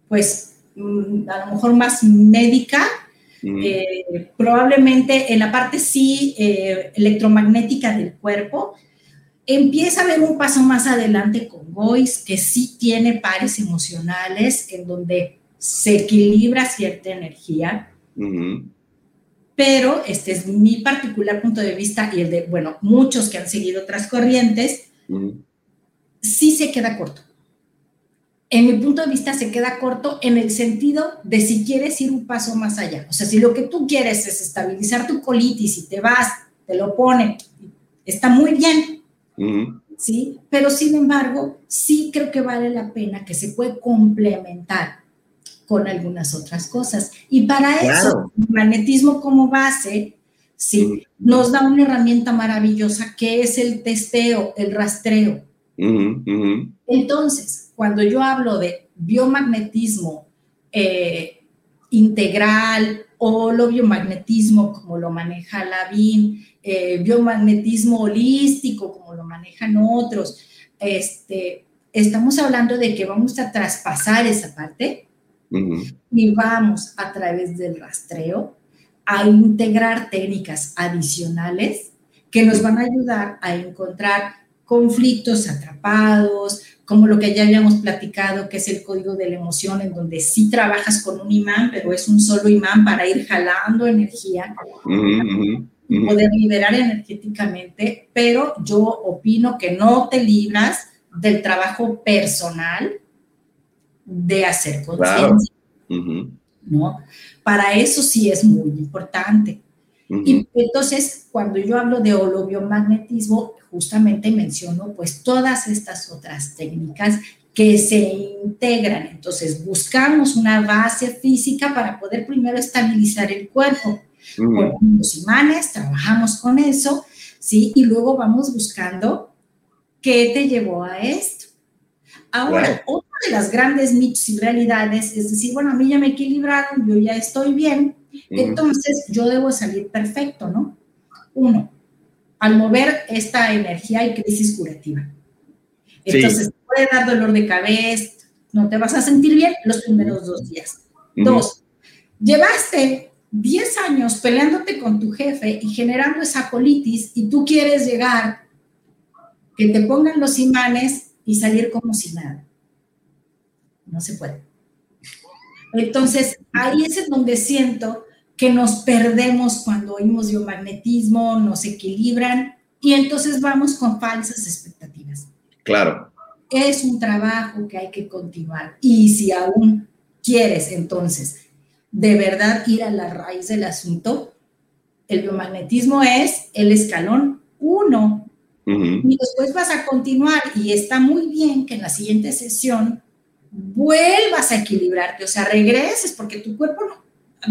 pues, mm, a lo mejor más médica, eh, probablemente en la parte sí eh, electromagnética del cuerpo. Empieza a haber un paso más adelante con Voice, que sí tiene pares emocionales en donde se equilibra cierta energía. Pero este es mi particular punto de vista y el de, bueno, muchos que han seguido otras corrientes sí se queda corto. En mi punto de vista se queda corto en el sentido de si quieres ir un paso más allá. O sea, si lo que tú quieres es estabilizar tu colitis y te vas, te lo ponen, está muy bien. ¿Sí? Pero sin embargo, sí creo que vale la pena que se puede complementar con algunas otras cosas. Y para eso, el magnetismo como base, sí, nos da una herramienta maravillosa que es el testeo, el rastreo. Entonces, cuando yo hablo de biomagnetismo eh, integral o lo biomagnetismo como lo maneja Lavín, eh, biomagnetismo holístico como lo manejan otros, este, estamos hablando de que vamos a traspasar esa parte y vamos a través del rastreo a integrar técnicas adicionales que nos van a ayudar a encontrar conflictos atrapados, como lo que ya habíamos platicado, que es el código de la emoción, en donde sí trabajas con un imán, pero es un solo imán para ir jalando energía, poder liberar energéticamente, pero yo opino que no te libras del trabajo personal de hacer conciencia, ¿no? Para eso sí es muy importante. Y entonces, cuando yo hablo de holobiomagnetismo, justamente menciono pues todas estas otras técnicas que se integran. Entonces, buscamos una base física para poder primero estabilizar el cuerpo. Con los imanes, trabajamos con eso, ¿sí? Y luego vamos buscando qué te llevó a esto. Ahora, otra de las grandes mitos y realidades es decir, bueno, a mí ya me equilibraron, yo ya estoy bien, entonces yo debo salir perfecto, ¿no? Uno, al mover esta energía hay crisis curativa. Entonces, puede dar dolor de cabeza, no te vas a sentir bien los primeros dos días. Dos, llevaste 10 años peleándote con tu jefe y generando esa colitis y tú quieres llegar, que te pongan los imanes y salir como si nada. No se puede. Entonces, ahí es en donde siento que nos perdemos cuando oímos biomagnetismo, nos equilibran y entonces vamos con falsas expectativas. Claro. Es un trabajo que hay que continuar. Y si aún quieres entonces de verdad ir a la raíz del asunto, el biomagnetismo es el escalón uno. Y después vas a continuar y está muy bien que en la siguiente sesión vuelvas a equilibrarte, o sea, regreses porque tu cuerpo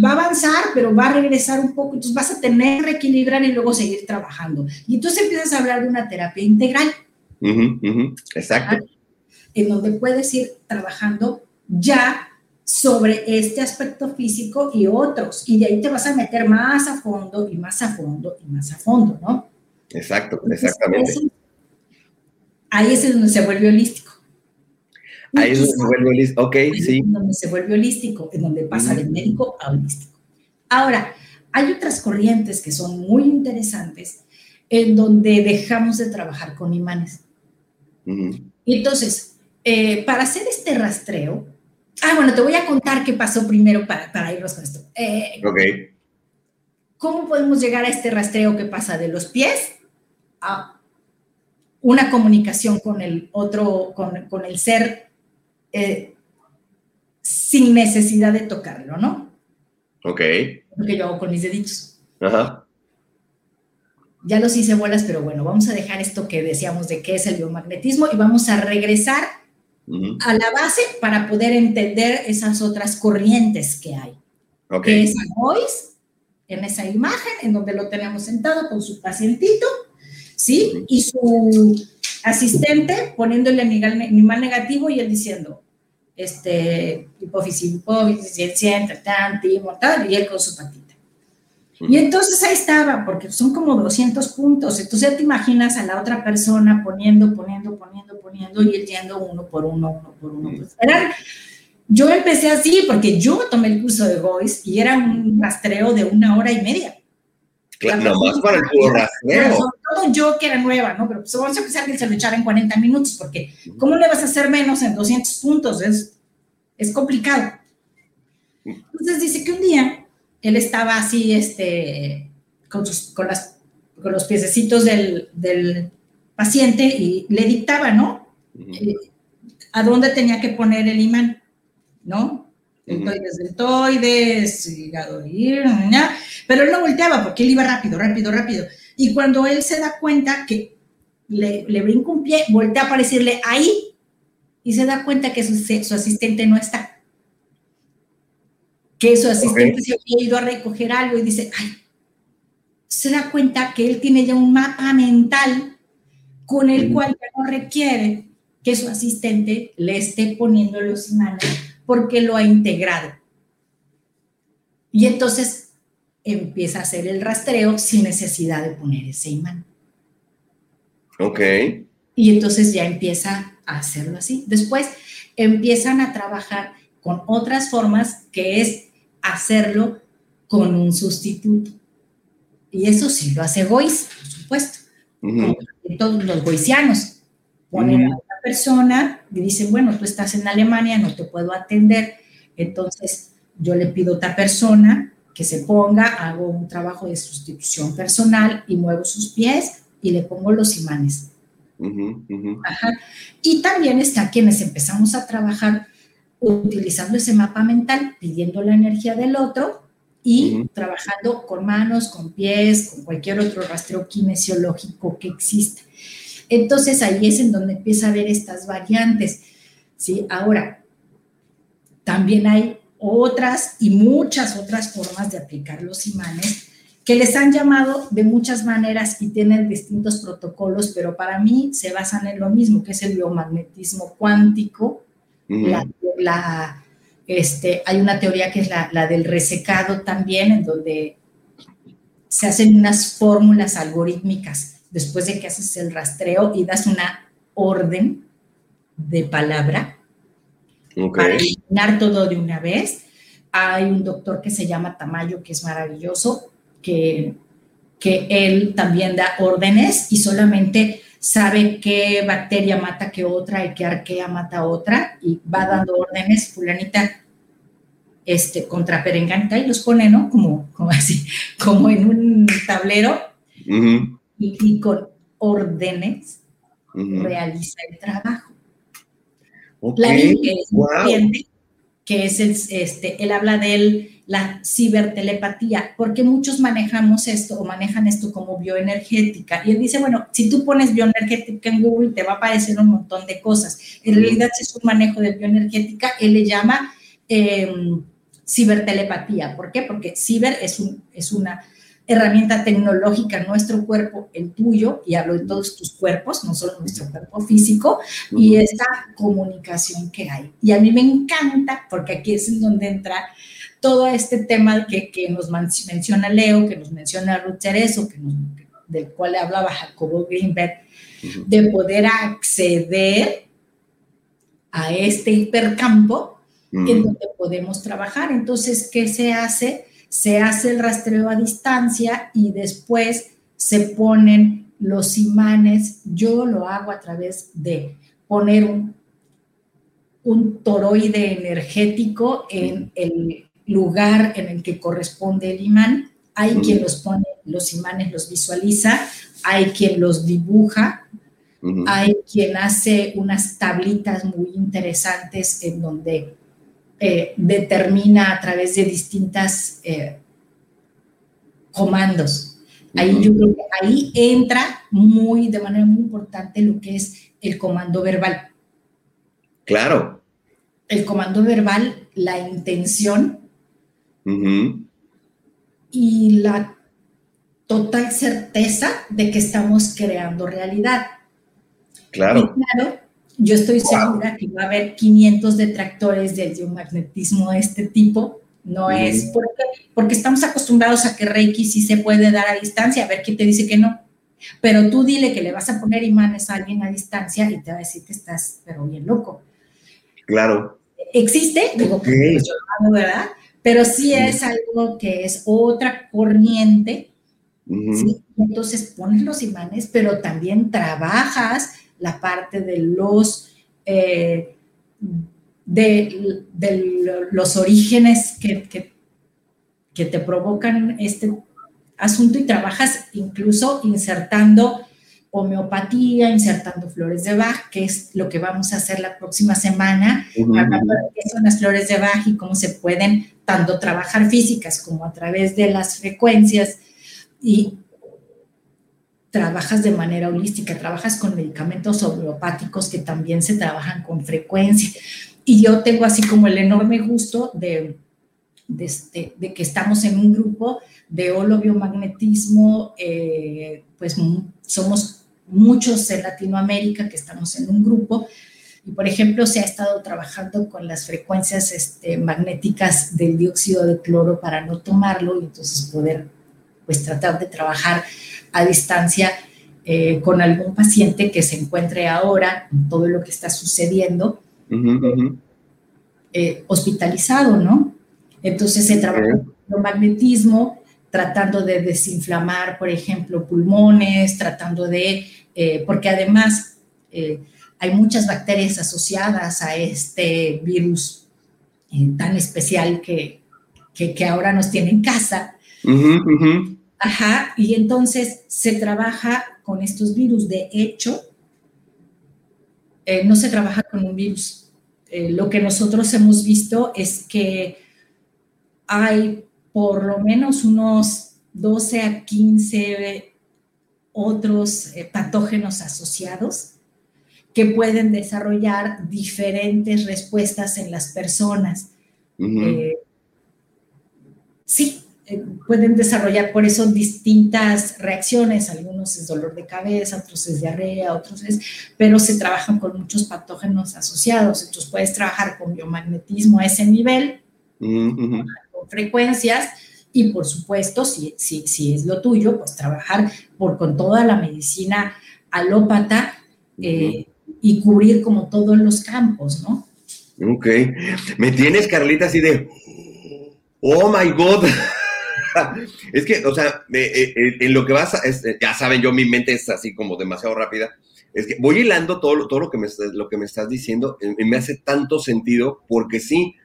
va a avanzar, pero va a regresar un poco, entonces vas a tener que equilibrar y luego seguir trabajando. Y entonces empiezas a hablar de una terapia integral. Exacto. En donde puedes ir trabajando ya sobre este aspecto físico y otros. Y de ahí te vas a meter más a fondo y más a fondo y más a fondo, ¿no? Exacto, exactamente. ahí es donde se vuelve holístico. Ahí es donde se vuelve holístico, ok, sí. Es donde se vuelve holístico, en donde pasa del médico a holístico. Ahora, hay otras corrientes que son muy interesantes en donde dejamos de trabajar con imanes. Entonces, eh, para hacer este rastreo, Ah, bueno, te voy a contar qué pasó primero para, para irnos con esto. Eh, ok. ¿Cómo podemos llegar a este rastreo que pasa de los pies a una comunicación con el otro, con, con el ser eh, sin necesidad de tocarlo, ¿no? Ok. Lo que yo hago con mis deditos. Ajá. Ya los hice bolas, pero bueno, vamos a dejar esto que decíamos de qué es el biomagnetismo y vamos a regresar a la base para poder entender esas otras corrientes que hay. Okay. Que es Voice, en esa imagen, en donde lo tenemos sentado con su pacientito, ¿sí? Y su asistente poniéndole animal negativo y él diciendo, este, hipófisis, hipófisis, siente, tan, tal, y él con su patita. Y entonces ahí estaba, porque son como 200 puntos. Entonces ya te imaginas a la otra persona poniendo, poniendo, poniendo, poniendo y él yendo uno por uno, uno por uno. Pues yo empecé así porque yo tomé el curso de Voice y era un rastreo de una hora y media. Claro, nomás para el puro rastreo. Yo que era nueva, ¿no? Pero pues vamos a empezar que se lo echara en 40 minutos porque ¿cómo le vas a hacer menos en 200 puntos? Es, es complicado. Entonces dice que un día él estaba así, este, con, sus, con, las, con los piececitos del, del, paciente y le dictaba, ¿no? Eh, a dónde tenía que poner el imán, ¿no? Deltoides, deltoides, hígado, pero él no volteaba porque él iba rápido, rápido, rápido. Y cuando él se da cuenta que le, le brinca un pie, voltea a aparecerle ahí y se da cuenta que su, su asistente no está. Que su asistente se había ido a recoger algo y dice, ay, se da cuenta que él tiene ya un mapa mental con el cual ya no requiere que su asistente le esté poniendo los imanes porque lo ha integrado. Y entonces empieza a hacer el rastreo sin necesidad de poner ese imán. Ok. Y entonces ya empieza a hacerlo así. Después empiezan a trabajar con otras formas que es hacerlo con un sustituto. Y eso sí lo hace Goiz, por supuesto. Todos los goicianos ponen a una persona y dicen, bueno, tú estás en Alemania, no te puedo atender, entonces yo le pido a otra persona que se ponga, hago un trabajo de sustitución personal y muevo sus pies y le pongo los imanes. Y también está quienes empezamos a trabajar utilizando ese mapa mental, pidiendo la energía del otro y trabajando con manos, con pies, con cualquier otro rastreo kinesiológico que exista. Entonces ahí es en donde empieza a ver estas variantes. ¿sí? Ahora, también hay otras y muchas otras formas de aplicar los imanes que les han llamado de muchas maneras y tienen distintos protocolos, pero para mí se basan en lo mismo, que es el biomagnetismo cuántico, la, este, hay una teoría que es la, la, del resecado también, en donde se hacen unas fórmulas algorítmicas después de que haces el rastreo y das una orden de palabra para eliminar todo de una vez. hay un doctor que se llama Tamayo, que es maravilloso, que, que él también da órdenes y solamente sabe qué bacteria mata qué otra y qué arquea mata otra y va dando órdenes, fulanita, este, contra perenganita y los pone, ¿no? Como, como así, como en un tablero y, y con órdenes realiza el trabajo. Ok, Lavín, que es un wow. paciente, que es el, este, él habla de él, la cibertelepatía, porque muchos manejamos esto o manejan esto como bioenergética. Y él dice, bueno, si tú pones bioenergética en Google, te va a aparecer un montón de cosas. En realidad, si es un manejo de bioenergética, él le llama eh, cibertelepatía. ¿Por qué? Porque ciber es, un, es una herramienta tecnológica en nuestro cuerpo, el tuyo, y hablo de todos tus cuerpos, no solo nuestro cuerpo físico, y esta comunicación que hay. Y a mí me encanta, porque aquí es en donde entra todo este tema que, que nos menciona Leo, que nos menciona Ruth Cerezo, que nos- del cual hablaba Jacobo Greenberg, de poder acceder a este hipercampo en Ujú. donde podemos trabajar. Entonces, ¿qué se hace? Se hace el rastreo a distancia y después se ponen los imanes. Yo lo hago a través de poner un, un toroide energético en el lugar en el que corresponde el imán. Hay quien los pone, los imanes los visualiza, hay quien los dibuja, hay quien hace unas tablitas muy interesantes en donde eh, determina a través de distintas eh, comandos. Ahí Ujú. yo creo que ahí entra muy, de manera muy importante lo que es el comando verbal. Claro. El comando verbal, la intención y la total certeza de que estamos creando realidad. Claro. Y claro, yo estoy segura que va a haber 500 detractores del geomagnetismo de este tipo. No es porque, porque estamos acostumbrados a que Reiki sí se puede dar a distancia, a ver quién te dice que no. Pero tú dile que le vas a poner imanes a alguien a distancia y te va a decir que estás, pero bien loco. Claro. Existe, digo, Ok. pues ¿verdad? Pero sí es algo que es otra corriente Ujú. ¿sí? Entonces pones los imanes, pero también trabajas la parte de los, eh, de, de los orígenes que, que, que te provocan este asunto y trabajas incluso insertando homeopatía, insertando flores de Bach, que es lo que vamos a hacer la próxima semana, hablando de qué son las flores de Bach y cómo se pueden tanto trabajar físicas como a través de las frecuencias y trabajas de manera holística, trabajas con medicamentos homeopáticos que también se trabajan con frecuencia. Y yo tengo así como el enorme gusto de, de, este, de que estamos en un grupo de holobiomagnetismo, eh, pues somos muchos en Latinoamérica que estamos en un grupo. Y por ejemplo, se ha estado trabajando con las frecuencias este, magnéticas del dióxido de cloro para no tomarlo y entonces poder pues tratar de trabajar a distancia eh, con algún paciente que se encuentre ahora en todo lo que está sucediendo eh, hospitalizado, ¿no? Entonces se trabaja con magnetismo, tratando de desinflamar, por ejemplo, pulmones, tratando de, eh, porque además hay muchas bacterias asociadas a este virus tan especial que, que, que ahora nos tiene en casa. Ujú, ujú. Ajá, y entonces se trabaja con estos virus. De hecho, eh, no se trabaja con un virus. Eh, lo que nosotros hemos visto es que hay por lo menos unos 12 a 15 otros eh, patógenos asociados que pueden desarrollar diferentes respuestas en las personas. Sí, eh, pueden desarrollar por eso distintas reacciones. Algunos es dolor de cabeza, otros es diarrea, otros es, pero se trabajan con muchos patógenos asociados. Entonces puedes trabajar con biomagnetismo a ese nivel, ujú. con frecuencias y por supuesto, si, si, si es lo tuyo, pues trabajar por, con toda la medicina alópata eh, y cubrir como todos los campos, ¿no? Ok. Me tienes, Carlita, así de. Oh my God. es que, o sea, eh, eh, en lo que vas, a, ya saben, yo mi mente es así como demasiado rápida. Es que voy hilando todo, todo lo, que me, lo que me estás diciendo, me hace tanto sentido, porque sí,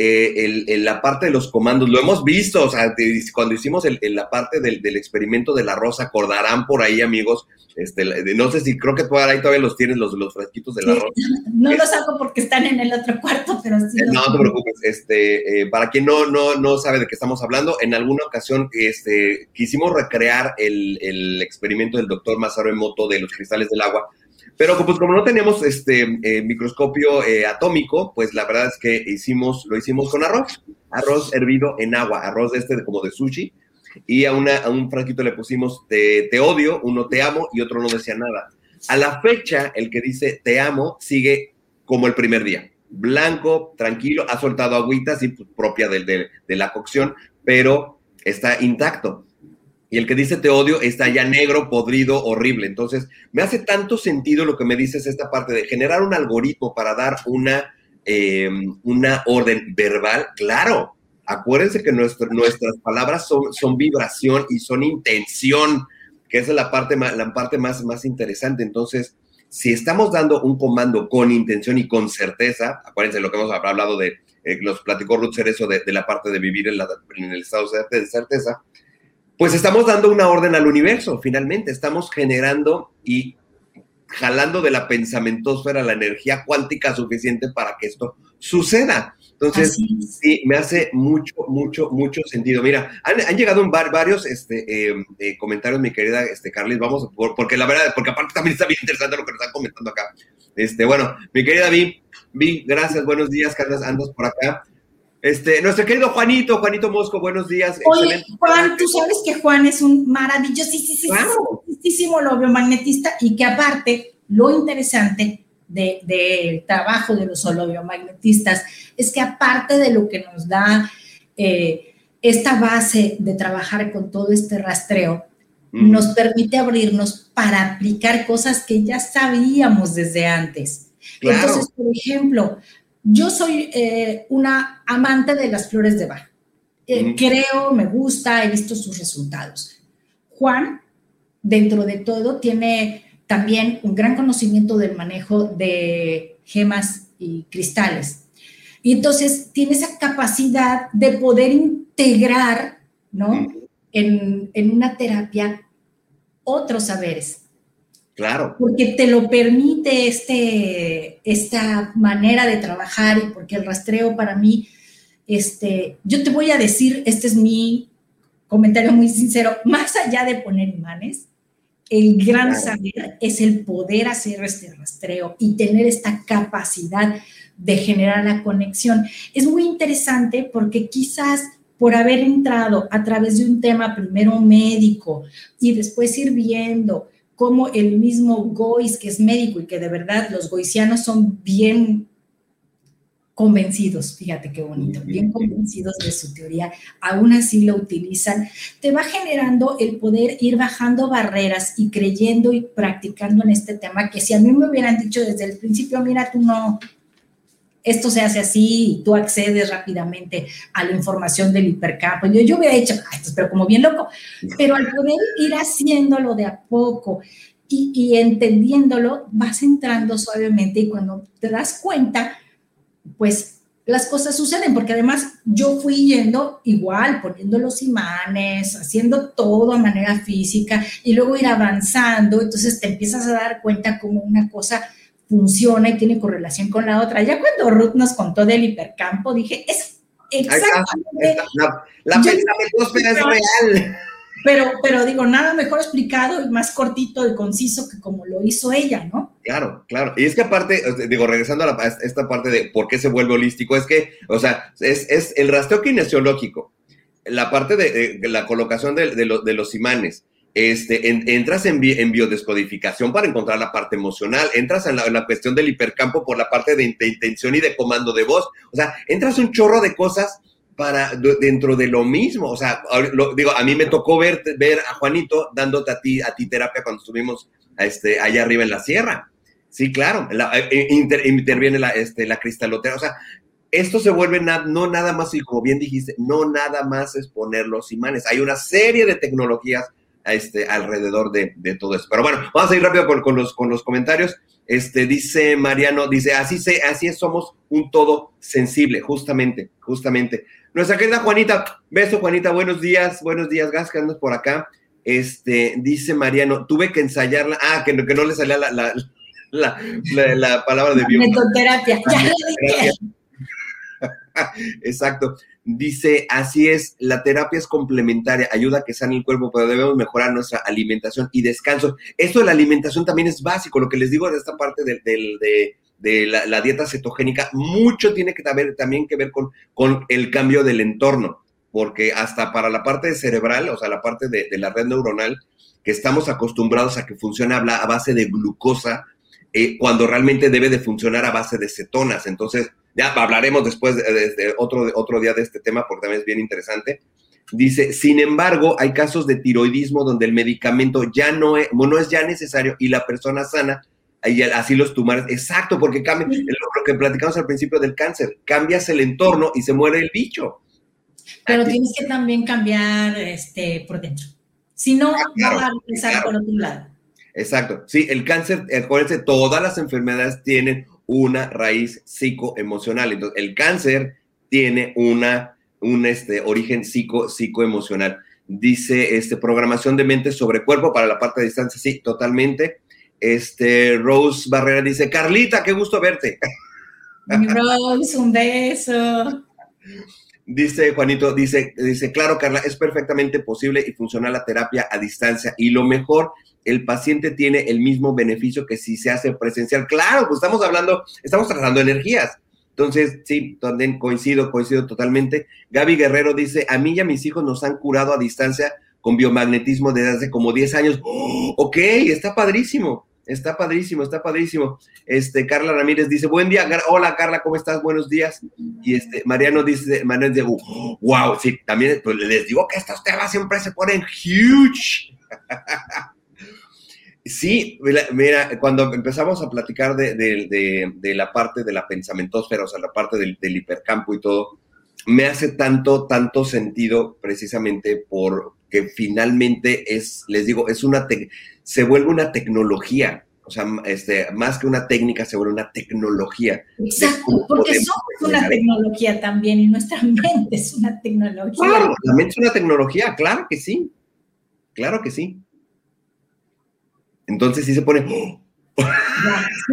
eh, el, el, la parte de los comandos, lo hemos visto, o sea, cuando hicimos el, la parte del, del, experimento de la rosa, acordarán por ahí, amigos, este, no sé si creo que ahí todavía los tienes, los, los frasquitos de la Sí, rosa. No Es- los saco porque están en el otro cuarto, pero sí. los- No te preocupes, este, eh, para quien no, no, no sabe de qué estamos hablando, en alguna ocasión este, quisimos recrear el, el experimento del doctor Masaru Emoto de los cristales del agua, pero como no teníamos este eh, microscopio eh, atómico, pues la verdad es que hicimos, lo hicimos con arroz, arroz hervido en agua, arroz de este de- como de sushi, y a, un frasquito le pusimos te, odio, uno te amo y otro no decía nada. A la fecha, el que dice te amo sigue como el primer día blanco, tranquilo, ha soltado agüita, así pues, propia del- del- de, la cocción, pero está intacto. Y el que dice te odio está ya negro, podrido, horrible. Entonces, me hace tanto sentido lo que me dices esta parte de generar un algoritmo para dar una, eh, una orden verbal. Claro, acuérdense que nuestro- nuestras palabras son, son vibración y son intención, que es la parte, más, la parte más, más interesante. Entonces, si estamos dando un comando con intención y con certeza, acuérdense lo que hemos hablado de, eh, los platicó Ruth Cerezo de, de la parte de vivir en, la- en el estado de certeza, pues estamos dando una orden al universo, finalmente, estamos generando y jalando de la pensamentosfera la energía cuántica suficiente para que esto suceda. Entonces, sí, me hace mucho, mucho, mucho sentido. Mira, han, han llegado un varios este, eh, eh, comentarios, mi querida este, Carlis, vamos, por- porque la verdad, porque aparte también está bien interesante lo que nos están comentando acá. Este, bueno, mi querida Vi, Vi, gracias, buenos días, andas, andas por acá. Este, nuestro querido Juanito, Juanito Mosco, buenos días. Oye, excelente. Juan, tú sabes que Juan es un maravillosísimo biomagnetista y que aparte, lo interesante de- del trabajo de los holobiomagnetistas es que aparte de lo que nos da eh, esta base de trabajar con todo este rastreo, Mm, nos permite abrirnos para aplicar cosas que ya sabíamos desde antes. Claro. Entonces, por ejemplo, yo soy eh, una amante de las flores de Bach. Eh, Ujú. Creo, me gusta, he visto sus resultados. Juan, dentro de todo, tiene también un gran conocimiento del manejo de gemas y cristales. Y entonces tiene esa capacidad de poder integrar, ¿no? En, en una terapia otros saberes Claro, porque te lo permite este, esta manera de trabajar y porque el rastreo para mí, este, yo te voy a decir, este es mi comentario muy sincero, más allá de poner imanes, el gran Claro. saber es el poder hacer este rastreo y tener esta capacidad de generar la conexión. Es muy interesante porque quizás por haber entrado a través de un tema primero médico y después ir viendo cómo el mismo Gois, que es médico y que de verdad los goisianos son bien convencidos, fíjate qué bonito, bien. convencidos de su teoría, aún así lo utilizan, te va generando el poder ir bajando barreras y creyendo y practicando en este tema, que si a mí me hubieran dicho desde el principio, mira, tú no, esto se hace así y tú accedes rápidamente a la información del hipercampo. Yo, yo hubiera dicho, "Ay, esto es pero como bien loco, pero al poder ir haciéndolo de a poco y, y entendiéndolo, vas entrando suavemente y cuando te das cuenta, pues las cosas suceden, porque además yo fui yendo igual, poniendo los imanes, haciendo todo a manera física y luego ir avanzando, entonces te empiezas a dar cuenta como una cosa funciona y tiene correlación con la otra. Ya cuando Ruth nos contó del hipercampo, dije, es Ahí está, exactamente, está. La, la pensamentosfera es real. pero, pero digo, nada mejor explicado y más cortito y conciso que como lo hizo ella, ¿no? Claro, claro. Y es que aparte, digo, regresando a, la- a esta parte de por qué se vuelve holístico, es que, o sea, es, es el rastreo kinesiológico, la parte de, de la colocación de, de lo- de los imanes, este, en- entras en, bi- en biodescodificación para encontrar la parte emocional, entras en la, en cuestión del hipercampo por la parte de, de intención y de comando de voz, o sea, entras un chorro de cosas para de- dentro de lo mismo, o sea, digo, a mí me tocó ver, ver a Juanito dándote a ti, a ti terapia cuando estuvimos a este, allá arriba en la sierra. Sí, claro, la- eh, inter- interviene la, este, la cristalotería, o sea, esto se vuelve no nada más, y como bien dijiste, no nada más es poner los imanes. Hay una serie de tecnologías este, alrededor de, de todo eso. Pero bueno, vamos a ir rápido con, con los, con los comentarios. Este, dice Mariano, dice, así, se, así es, somos un todo sensible, justamente, justamente. Nuestra querida Juanita, beso Juanita, buenos días, buenos días, gas que andas por acá. Este, dice Mariano, tuve que ensayarla, ah, que, no- que no le salía la, la, la, la- la palabra de bio. Metoterapia, ya lo dije. Exacto. Dice, así es, la terapia es complementaria, ayuda a que sane el cuerpo, pero debemos mejorar nuestra alimentación y descanso. Esto de la alimentación también es básico, lo que les digo de esta parte del- de, de la, dieta cetogénica, mucho tiene que ver, también que ver con, el cambio del entorno, porque hasta para la parte cerebral, o sea, la parte de, la red neuronal, que estamos acostumbrados a que funcione a base de glucosa, eh, cuando realmente debe de funcionar a base de cetonas. Entonces, ya hablaremos después de, de- de otro, de otro día de este tema porque también es bien interesante. Dice, sin embargo, hay casos de tiroidismo donde el medicamento ya no es, no es ya necesario y la persona sana, así los tumores, exacto, porque cambia, lo, lo que platicamos al principio del cáncer, cambias el entorno y se muere el bicho. Pero tienes que también cambiar este, por dentro. Si no, Ah, claro, va a regresar claro. por otro lado. Exacto. Sí, el cáncer, acuérdense, todas las enfermedades tienen una raíz psicoemocional. Entonces, el cáncer tiene una, un este, origen psico, psicoemocional. Dice, este, programación de mente sobre cuerpo para la parte de distancia. Sí, totalmente. Este, Rose Barrera dice, Carlita, qué gusto verte. Rose, un beso. Dice Juanito, dice, dice, claro, Carla, es perfectamente posible y funciona la terapia a distancia. Y lo mejor, el paciente tiene el mismo beneficio que si se hace presencial. Claro, pues estamos hablando, estamos tratando energías. Entonces, sí, también coincido, coincido totalmente. Gaby Guerrero dice, a mí y a mis hijos nos han curado a distancia con biomagnetismo desde hace como 10 años. ¡Oh! ok, está padrísimo. Está padrísimo, está padrísimo. Este, Carla Ramírez dice, buen día, hola Carla, ¿cómo estás? Buenos días. Y este, Mariano dice, Mariano dice, wow, sí, también pues, les digo que estos temas siempre se ponen huge. Sí, mira, cuando empezamos a platicar de, de- de- de la parte de la pensamentosfera, o sea, la parte del, del hipercampo y todo, me hace tanto, tanto sentido precisamente porque finalmente es, les digo, es una, se vuelve una tecnología, o sea, este, más que una técnica, se vuelve una tecnología. Exacto, porque somos una tecnología también y nuestra mente es una tecnología. Claro, la mente es una tecnología, claro que sí, claro que sí. Entonces sí se pone,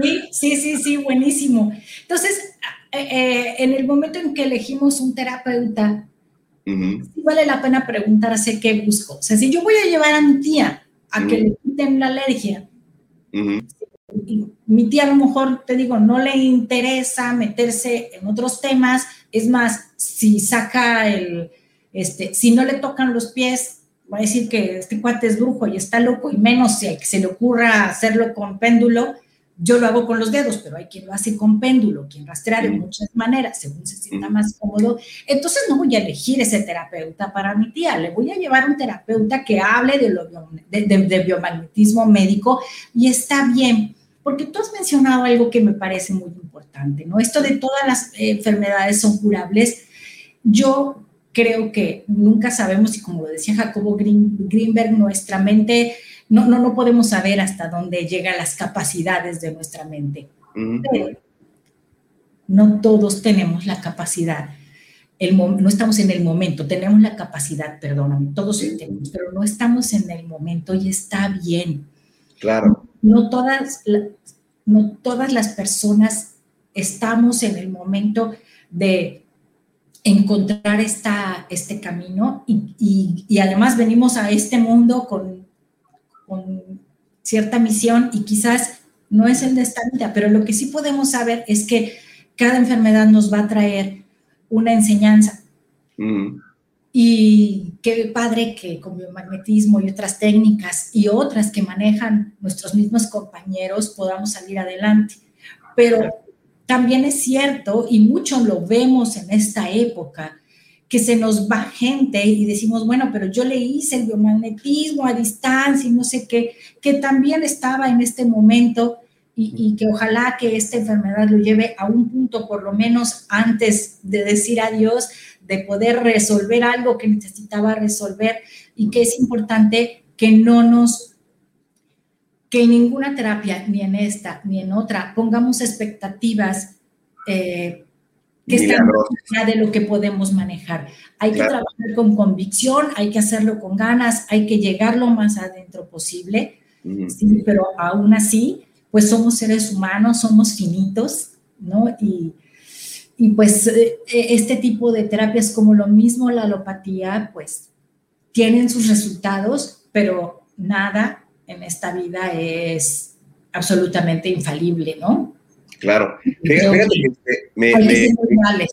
Sí, sí, sí, sí, buenísimo. Entonces, eh, eh, en el momento en que elegimos un terapeuta, sí vale la pena preguntarse qué busco. O sea, si yo voy a llevar a mi tía a que le quiten la alergia, y mi tía a lo mejor, te digo, no le interesa meterse en otros temas, es más, si saca el, este, si no le tocan los pies, va a decir que este cuate es brujo y está loco, y menos si que se le ocurra hacerlo con péndulo, yo lo hago con los dedos, pero hay quien lo hace con péndulo, quien rastrea de muchas maneras, según se sienta más cómodo. Entonces no voy a elegir ese terapeuta para mi tía, le voy a llevar un terapeuta que hable de, lo bio- de- de- de biomagnetismo médico y está bien, porque tú has mencionado algo que me parece muy importante, ¿no? Esto de todas las eh, enfermedades son curables. Yo creo que nunca sabemos, y como lo decía Jacobo Green- Greenberg, nuestra mente, no, no, no podemos saber hasta dónde llegan las capacidades de nuestra mente. Pero no todos tenemos la capacidad. El no estamos en el momento, tenemos la capacidad, perdóname, todos lo tenemos, pero no estamos en el momento y está bien Claro. no todas, no todas las personas estamos en el momento de encontrar esta, este camino y, y- y además venimos a este mundo con, con cierta misión y quizás no es el de esta vida, pero lo que sí podemos saber es que cada enfermedad nos va a traer una enseñanza Ujú. y qué padre que con biomagnetismo y otras técnicas y otras que manejan nuestros mismos compañeros podamos salir adelante. Pero también es cierto, y mucho lo vemos en esta época, que se nos va gente y decimos, bueno, pero yo le hice el biomagnetismo a distancia y no sé qué, que también estaba en este momento y, y, que ojalá que esta enfermedad lo lleve a un punto, por lo menos antes de decir adiós, de poder resolver algo que necesitaba resolver y que es importante que no nos, que en ninguna terapia, ni en esta, ni en otra, pongamos expectativas eh, que están más de lo que podemos manejar. Hay que trabajar con convicción, hay que hacerlo con ganas, hay que llegar lo más adentro posible, mm. sí, pero aún así, pues somos seres humanos, somos finitos, ¿no? Y, y pues este tipo de terapias como lo mismo la alopatía, pues tienen sus resultados, pero nada en esta vida es absolutamente infalible, ¿no? Claro. Fíjate, fíjate que me, me,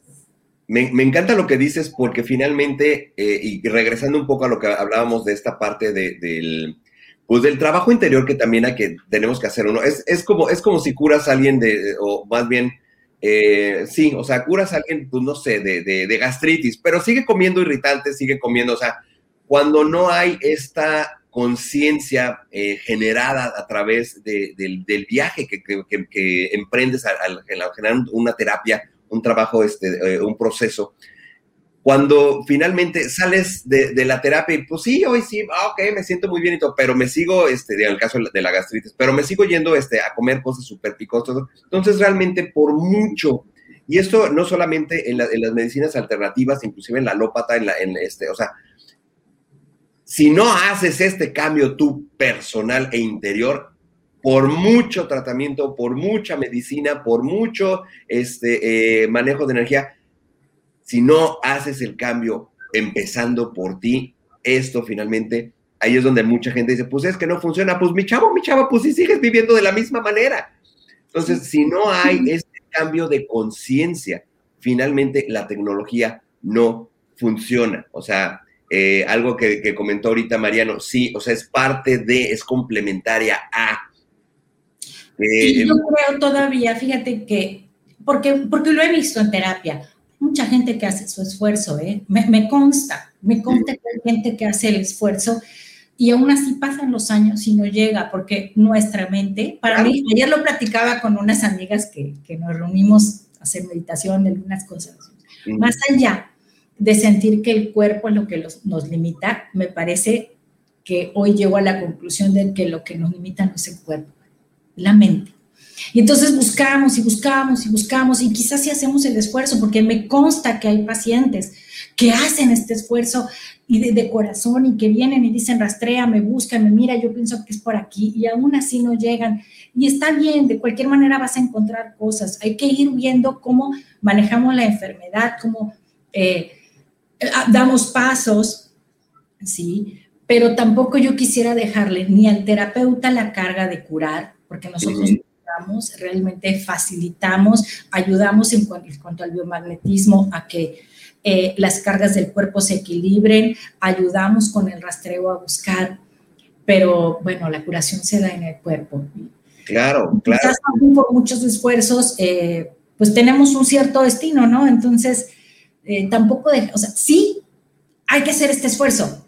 me, me, encanta lo que dices porque finalmente, eh, y regresando un poco a lo que hablábamos de esta parte de, del, pues del trabajo interior que también hay que, tenemos que hacer uno, es, es, como, es como si curas a alguien de, o más bien, eh, sí, o sea, curas a alguien, pues no sé, de, de, de gastritis, pero sigue comiendo irritantes, sigue comiendo, o sea, cuando no hay esta conciencia eh, generada a través de, de, del viaje que, que, que emprendes al, generar una terapia, un trabajo, este, eh, un proceso. Cuando finalmente sales de, la terapia y pues sí, hoy sí, ah, ok, me siento muy bien y todo, pero me sigo, este, en el caso de la gastritis, pero me sigo yendo este, a comer cosas súper picosas. Entonces realmente por mucho, y esto no solamente en, la, en, las medicinas alternativas, inclusive en la alópata, en la, en este, o sea, si no haces este cambio tú personal e interior, por mucho tratamiento, por mucha medicina, por mucho este, eh, manejo de energía, si no haces el cambio empezando por ti, esto finalmente, ahí es donde mucha gente dice, pues es que no funciona, pues mi chavo, mi chava, pues si sigues viviendo de la misma manera. Entonces, si no hay este cambio de conciencia, finalmente la tecnología no funciona. O sea, eh, algo que, que, comentó ahorita Mariano, sí, o sea, es parte de, es complementaria a. Eh, sí, yo creo todavía, fíjate que, porque, porque lo he visto en terapia, mucha gente que hace su esfuerzo, ¿eh? me, me consta, me consta que hay gente que hace el esfuerzo y aún así pasan los años y no llega, porque nuestra mente, para claro. mí, ayer lo platicaba con unas amigas que, que nos reunimos a hacer meditación, algunas cosas, mm. más allá de sentir que el cuerpo es lo que los, nos limita, me parece que hoy llego a la conclusión de que lo que nos limita no es el cuerpo, la mente. Y entonces buscamos y buscamos y buscamos y quizás sí hacemos el esfuerzo, porque me consta que hay pacientes que hacen este esfuerzo y de, corazón y que vienen y dicen rastrea, me buscan, me mira, yo pienso que es por aquí y aún así no llegan. Y está bien, de cualquier manera vas a encontrar cosas. Hay que ir viendo cómo manejamos la enfermedad, cómo... Eh, damos pasos, ¿sí? Pero tampoco yo quisiera dejarle ni al terapeuta la carga de curar, porque nosotros uh -huh. realmente facilitamos, ayudamos en cuanto, en cuanto, al biomagnetismo a que eh, las cargas del cuerpo se equilibren, ayudamos con el rastreo a buscar, pero bueno, la curación se da en el cuerpo. Claro, claro. Quizás por muchos esfuerzos, eh, pues tenemos un cierto destino, ¿no? Entonces, eh, tampoco de, o sea, sí hay que hacer este esfuerzo.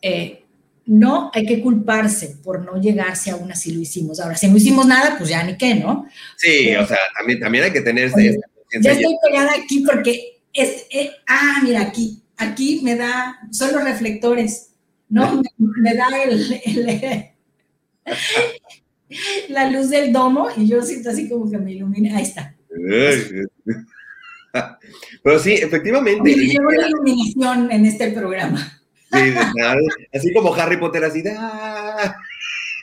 Eh, no hay que culparse por no llegarse aún así lo hicimos. Ahora, si no hicimos nada, pues ya ni qué, ¿no? Sí, Pero, o sea, también, también hay que tener este, Ya estoy pegada aquí porque es, eh, ah, mira, aquí, aquí me da, son los reflectores, ¿no? me, me da el, el la luz del domo y yo siento así como que me ilumina. Ahí está. Pero sí, efectivamente. Llevo la iluminación en este programa. Sí, así como Harry Potter, así de...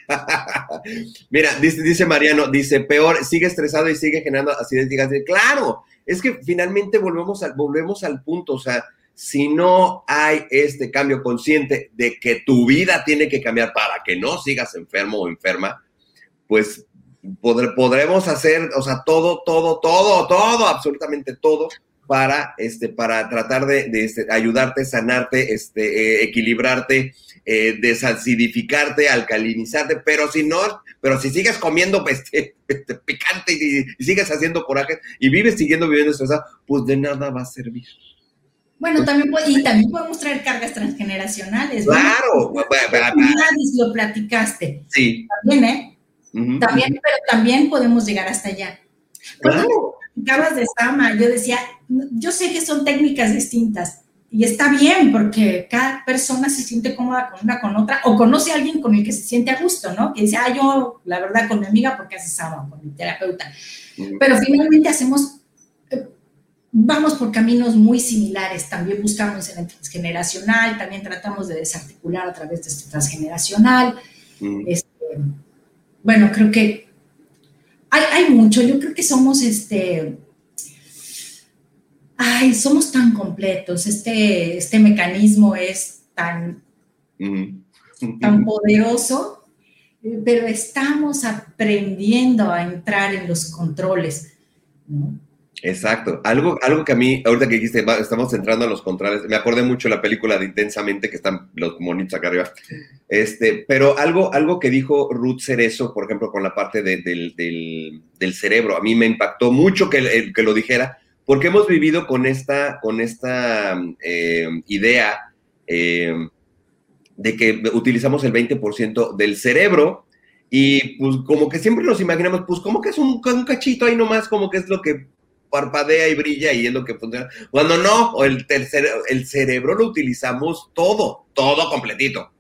Mira, dice, dice, Mariano, dice, peor, sigue estresado y sigue generando así de Claro, es que finalmente volvemos al, volvemos al punto, o sea, si no hay este cambio consciente de que tu vida tiene que cambiar para que no sigas enfermo o enferma, pues podré, podremos hacer, o sea, todo, todo, todo, todo, absolutamente todo para, este, para tratar de, de este, ayudarte, sanarte, este, eh, equilibrarte, eh, desacidificarte, alcalinizarte, pero si no, pero si sigues comiendo este, este picante y, y, sigues haciendo coraje y vives siguiendo viviendo estresado, pues de nada va a servir. Bueno, también y también podemos traer cargas transgeneracional Claro. ¿no? lo platicaste. Sí. También, ¿eh? También, pero también podemos llegar hasta allá. Claro. de Sama, yo decía, yo sé que son técnicas distintas y está bien porque cada persona se siente cómoda con una con otra o conoce a alguien con el que se siente a gusto, ¿no? Que dice, ah, yo la verdad con mi amiga porque hace Sama, con mi terapeuta. Pero finalmente hacemos, eh, vamos por caminos muy similares. También buscamos en el transgeneracional, también tratamos de desarticular a través de este transgeneracional. Ujú. Este, bueno, creo que hay, hay mucho. Yo creo que somos este. Ay, somos tan completos. Este, este mecanismo es tan, tan poderoso, pero estamos aprendiendo a entrar en los controles. ¿no? Exacto. Algo, algo que a mí, ahorita que dijiste, estamos entrando a los contrarios, me acordé mucho de la película de Intensamente, que están los monitos acá arriba. Este, pero algo, algo que dijo Ruth Cerezo, por ejemplo, con la parte de- del, del- cerebro, a mí me impactó mucho que, el- que lo dijera, porque hemos vivido con esta, con esta eh, idea eh, de que utilizamos el 20% del cerebro y pues como que siempre nos imaginamos, pues como que es un, un cachito ahí nomás, como que es lo que parpadea y brilla y es lo que funciona. Cuando no, el, cere- el cerebro lo utilizamos todo, todo completito.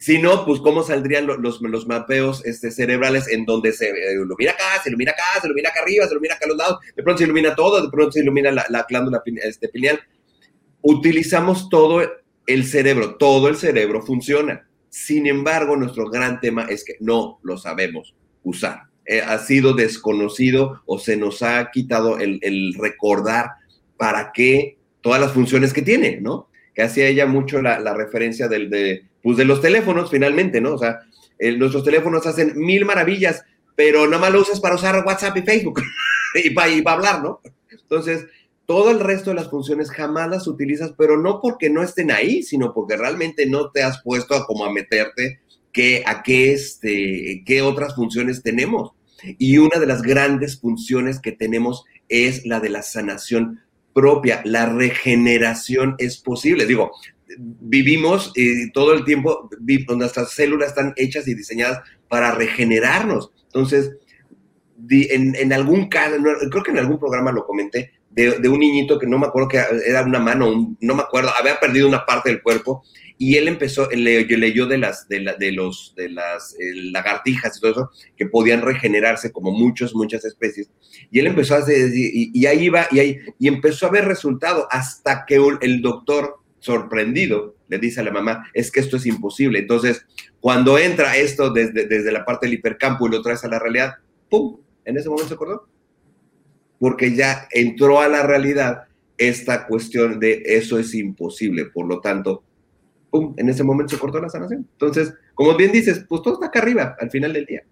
Si no, pues cómo saldrían lo- los, los mapeos este, cerebrales en donde se eh, ilumina acá, se ilumina acá, se ilumina acá arriba, se ilumina acá a los lados, de pronto se ilumina todo, de pronto se ilumina la, la glándula este, pineal. Utilizamos todo el cerebro, todo el cerebro funciona. Sin embargo, nuestro gran tema es que no lo sabemos usar. Eh, ha sido desconocido o se nos ha quitado el, recordar para qué todas las funciones que tiene, ¿no? Que hacía ella mucho la, referencia del, de, pues de los teléfonos, finalmente, ¿no? O sea, nuestros teléfonos hacen mil maravillas, pero nada más lo usas para usar WhatsApp y Facebook y para y hablar, ¿no? Entonces, todo el resto de las funciones jamás las utilizas, pero no porque no estén ahí, sino porque realmente no te has puesto a como a meterte que, a qué, este, qué otras funciones tenemos. Y una de las grandes funciones que tenemos es la de la sanación propia. La regeneración es posible. Digo, vivimos eh, todo el tiempo, nuestras células están hechas y diseñadas para regenerarnos. Entonces, en, en algún caso, creo que en algún programa lo comenté, de, de un niñito que no me acuerdo que era una mano, un- no me acuerdo, había perdido una parte del cuerpo y él empezó, le- leyó de las, de, la- de los, de las eh, lagartijas y todo eso, que podían regenerarse como muchos, muchas especies. Y él empezó a hacer, y, ahí iba, y, ahí, y empezó a ver resultado hasta que el doctor, sorprendido, le dice a la mamá, es que esto es imposible. Entonces, cuando entra esto desde, desde la parte del hipercampo y lo traes a la realidad, ¡pum! En ese momento se acordó. Porque ya entró a la realidad esta cuestión de eso es imposible. Por lo tanto, ¡pum! En ese momento se cortó la sanación. Entonces, como bien dices, pues todo está acá arriba al final del día.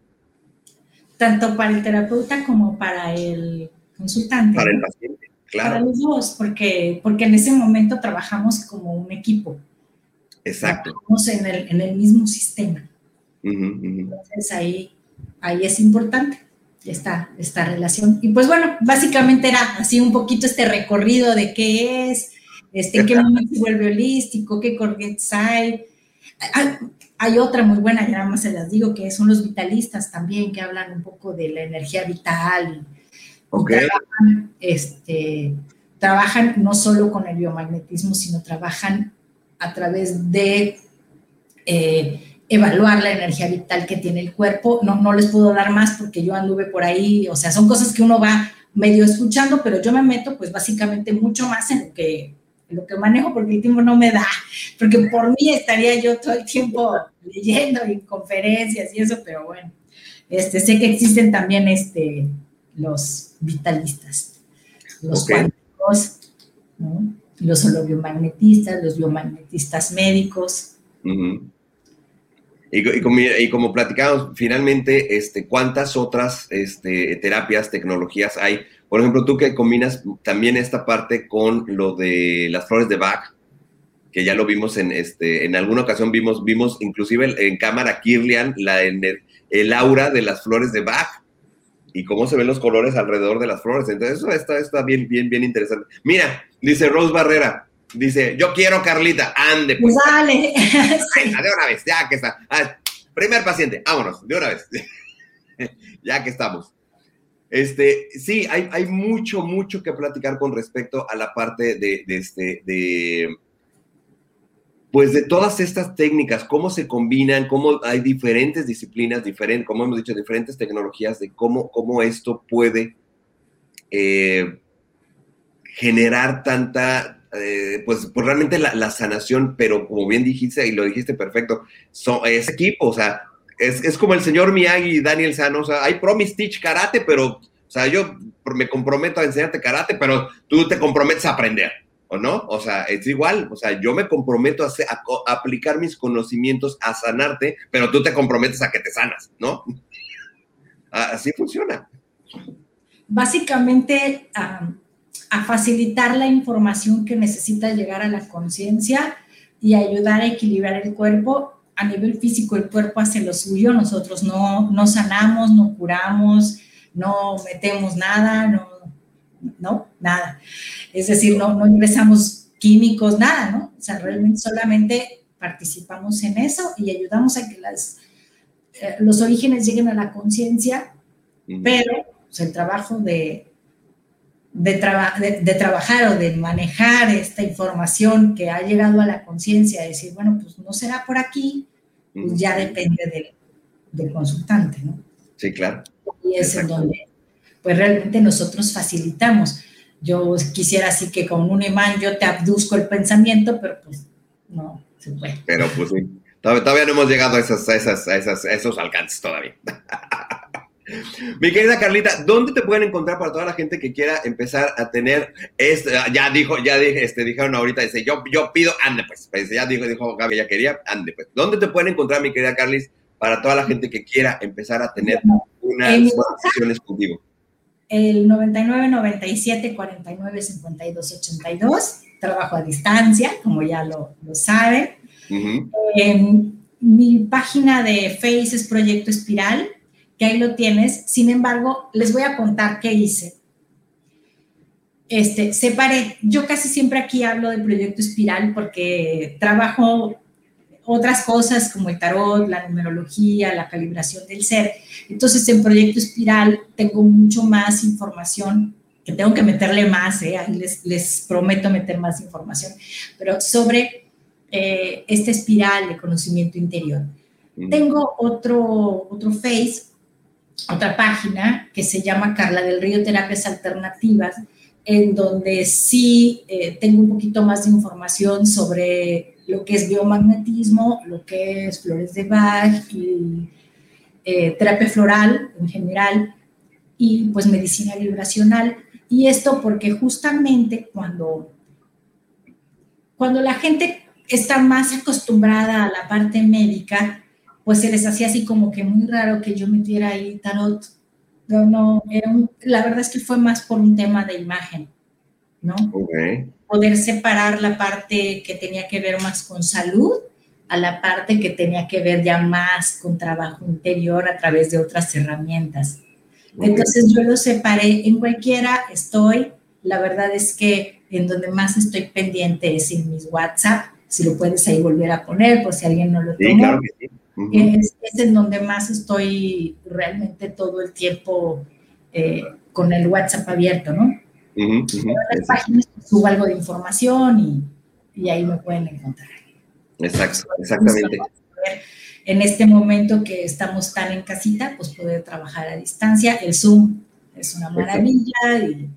Tanto para el terapeuta como para el consultante. Para el paciente, Para claro. los dos, porque, porque en ese momento trabajamos como un equipo. Exacto. Trabajamos en el, en el mismo sistema. Entonces ahí, ahí es importante esta, esta relación. Y pues bueno, básicamente era así un poquito este recorrido de qué es, este, en qué momento se vuelve holístico, qué corrientes hay. Hay, hay otra muy buena, ya nada más se las digo, que son los vitalistas también, que hablan un poco de la energía vital. y Ok. trabajan, este, trabajan no solo con el biomagnetismo, sino trabajan a través de eh, evaluar la energía vital que tiene el cuerpo. No, no les puedo dar más porque yo anduve por ahí, o sea, son cosas que uno va medio escuchando, pero yo me meto pues básicamente mucho más en lo que, lo que manejo porque el tiempo no me da, porque por mí estaría yo todo el tiempo leyendo y conferencias y eso, pero bueno, este, sé que existen también este, los vitalistas, los cuánticos, ¿no? los holobiomagnetistas, los biomagnetistas médicos. Y como, y como platicamos, finalmente, este, ¿cuántas otras este, terapias, tecnologías hay? Por ejemplo, tú que combinas también esta parte con lo de las flores de Bach, que ya lo vimos en, este, en alguna ocasión, vimos, vimos inclusive en cámara Kirlian la, en el, el aura de las flores de Bach y cómo se ven los colores alrededor de las flores. Entonces, eso está, está bien, bien, bien interesante. Mira, dice Rose Barrera, dice, yo quiero Carlita, ande, pues. Pues dale. De una vez, ya que está. Primer paciente, vámonos, de una vez. ya que estamos. Este, sí, hay, hay mucho, mucho que platicar con respecto a la parte de, este, de, pues de todas estas técnicas, cómo se combinan, cómo hay diferentes disciplinas, diferentes, como hemos dicho, diferentes tecnologías de cómo, cómo esto puede eh, generar tanta, eh, pues, pues, realmente la, la, sanación, pero como bien dijiste y lo dijiste perfecto, so, es equipo, o sea, es, es, como el señor Miyagi y Daniel Sano, o sea, hay Promise Teach Karate, pero, o sea, yo me comprometo a enseñarte karate, pero tú te comprometes a aprender. ¿o no? O sea, es igual, o sea, yo me comprometo a, a, a, aplicar mis conocimientos a sanarte, pero tú te comprometes a que te sanas, ¿no? Así funciona. Básicamente, a, a facilitar la información que necesita llegar a la conciencia y ayudar a equilibrar el cuerpo. A nivel físico, el cuerpo hace lo suyo, nosotros no, no sanamos, no curamos, no metemos nada, no, no, nada. Es decir, no, no ingresamos químicos, nada, ¿no? O sea, realmente solamente participamos en eso y ayudamos a que las, eh, los orígenes lleguen a la conciencia, pero pues, el trabajo de, de, traba, de, de, trabajar o de manejar esta información que ha llegado a la conciencia, decir, bueno, pues no será por aquí, pues ya depende del, del, consultante, ¿no? Sí, claro. Y es Exacto. en donde pues realmente nosotros facilitamos. Yo quisiera así que con un imán yo te abduzco el pensamiento, pero pues no se puede. Pero pues sí, todavía, todavía no hemos llegado a, esas, a, esas, a, esas, a esos alcances todavía. Mi querida Carlita, ¿dónde te pueden encontrar para toda la gente que quiera empezar a tener este, ya dijo, ya dije, este, dijeron ahorita, dice, yo, yo pido, ande pues, pues, ya dijo, dijo Gaby, ya quería, ande pues. ¿Dónde te pueden encontrar, mi querida Carlis, para toda la gente que quiera empezar a tener unas conversaciones contigo? el 99 97 49 52 82. Trabajo a distancia, como ya lo, lo saben. Uh -huh. eh, mi página de Face es Proyecto Espiral, que ahí lo tienes. Sin embargo, les voy a contar qué hice. Este, separé, yo casi siempre aquí hablo de Proyecto Espiral porque trabajo otras cosas como el tarot, la numerología, la calibración del ser. Entonces, en Proyecto Espiral tengo mucho más información, que tengo que meterle más, ¿eh? ahí les, les, prometo meter más información, pero sobre eh, esta espiral de conocimiento interior. Mm. Tengo otro, otro Face, otra página que se llama Carla del Río Terapias Alternativas, en donde sí eh, tengo un poquito más de información sobre lo que es biomagnetismo, lo que es flores de Bach y eh, terapia floral en general y pues medicina vibracional. Y esto porque justamente cuando, cuando la gente está más acostumbrada a la parte médica, pues se les hacía así como que muy raro que yo metiera ahí tarot. No, no, era un, la verdad es que fue más por un tema de imagen, ¿no? Okay. Poder separar la parte que tenía que ver más con salud a la parte que tenía que ver ya más con trabajo interior a través de otras herramientas. Okay. Entonces yo lo separé, en cualquiera estoy, la verdad es que en donde más estoy pendiente es en mis WhatsApp, si lo puedes ahí volver a poner por si alguien no lo. Sí, claro que sí. Uh -huh. es, es, en donde más estoy realmente todo el tiempo eh, con el WhatsApp abierto, ¿no? Uh -huh, uh -huh. En las páginas pues, subo algo de información y, y ahí me pueden encontrar. Exacto, exactamente. En este momento que estamos tan en casita, pues poder trabajar a distancia. El Zoom es una maravilla y,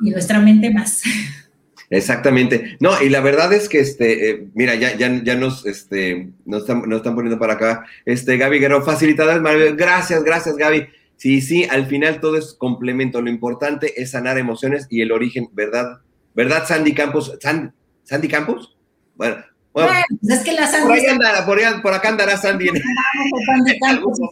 y nuestra mente más. Exactamente. No, y la verdad es que, este, eh, mira, ya, ya, ya nos, este, nos están, nos están poniendo para acá. Este, Gaby Guerrero, maravillosos. Gracias, gracias, Gaby. Sí, sí, al final todo es complemento. Lo importante es sanar emociones y el origen, ¿verdad? ¿Verdad, Sandy Campos? ¿Sandy, Sandy Campos? Bueno, bueno, pues es que la Sandy. Por, ahí andará, por, ahí, por acá andará Sandy.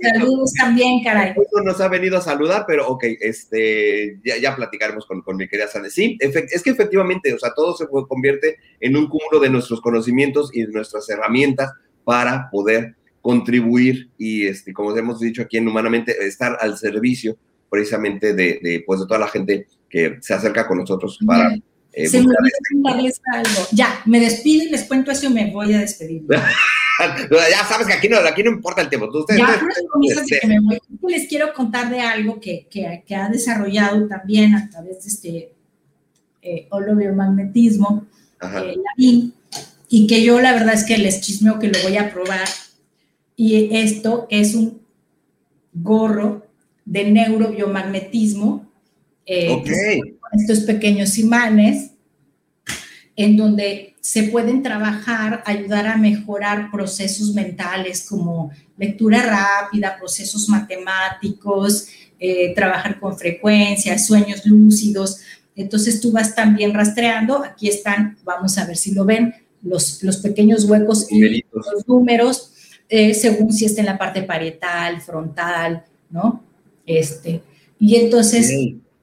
Saludos también, caray. Nos ha venido a saludar, pero ok, este, ya, ya platicaremos con, con, mi querida Sandy. Sí, es que efectivamente, o sea, todo se convierte en un cúmulo de nuestros conocimientos y de nuestras herramientas para poder contribuir y, este, como hemos dicho aquí en Humanamente, estar al servicio precisamente de, de, pues, de toda la gente que se acerca con nosotros para. Eh, se me olvidó algo. Ya, me despido y les cuento eso y me voy a despedir. ya sabes que aquí no, aquí no importa el tiempo. Ustedes, Ya, ustedes- este, que me voy. Les quiero contar de algo que, que- que ha desarrollado también a través de este eh, holobiomagnetismo, eh, Lavín, y que yo la verdad es que les chismeo que lo voy a probar. Y esto es un gorro de neurobiomagnetismo, eh, Ok. que estos pequeños imanes, en donde se pueden trabajar, ayudar a mejorar procesos mentales como lectura rápida, procesos matemáticos, eh, trabajar con frecuencia, sueños lúcidos. Entonces tú vas también rastreando, aquí están, vamos a ver si lo ven, los, los pequeños huecos y Numeritos. los números, eh, según si está en la parte parietal, frontal, ¿no? Este, y entonces.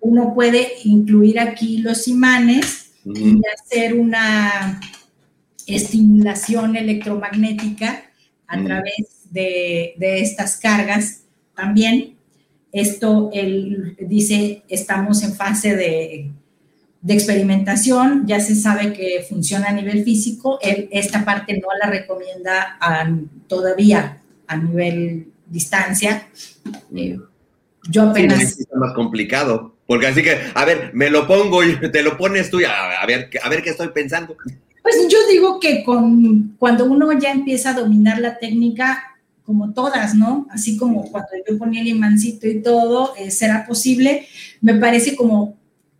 Uno puede incluir aquí los imanes y hacer una estimulación electromagnética a través de, de estas cargas también. Esto, él dice, estamos en fase de, de experimentación, ya se sabe que funciona a nivel físico, él esta parte no la recomienda a- todavía a nivel distancia. Yo apenas... sí está más complicado. Porque así que, a ver, me lo pongo y te lo pones tú y a, a ver, a ver qué estoy pensando. Pues yo digo que con, cuando uno ya empieza a dominar la técnica, como todas, ¿no? Así como cuando yo ponía el imancito y todo, eh, será posible. Me parece como,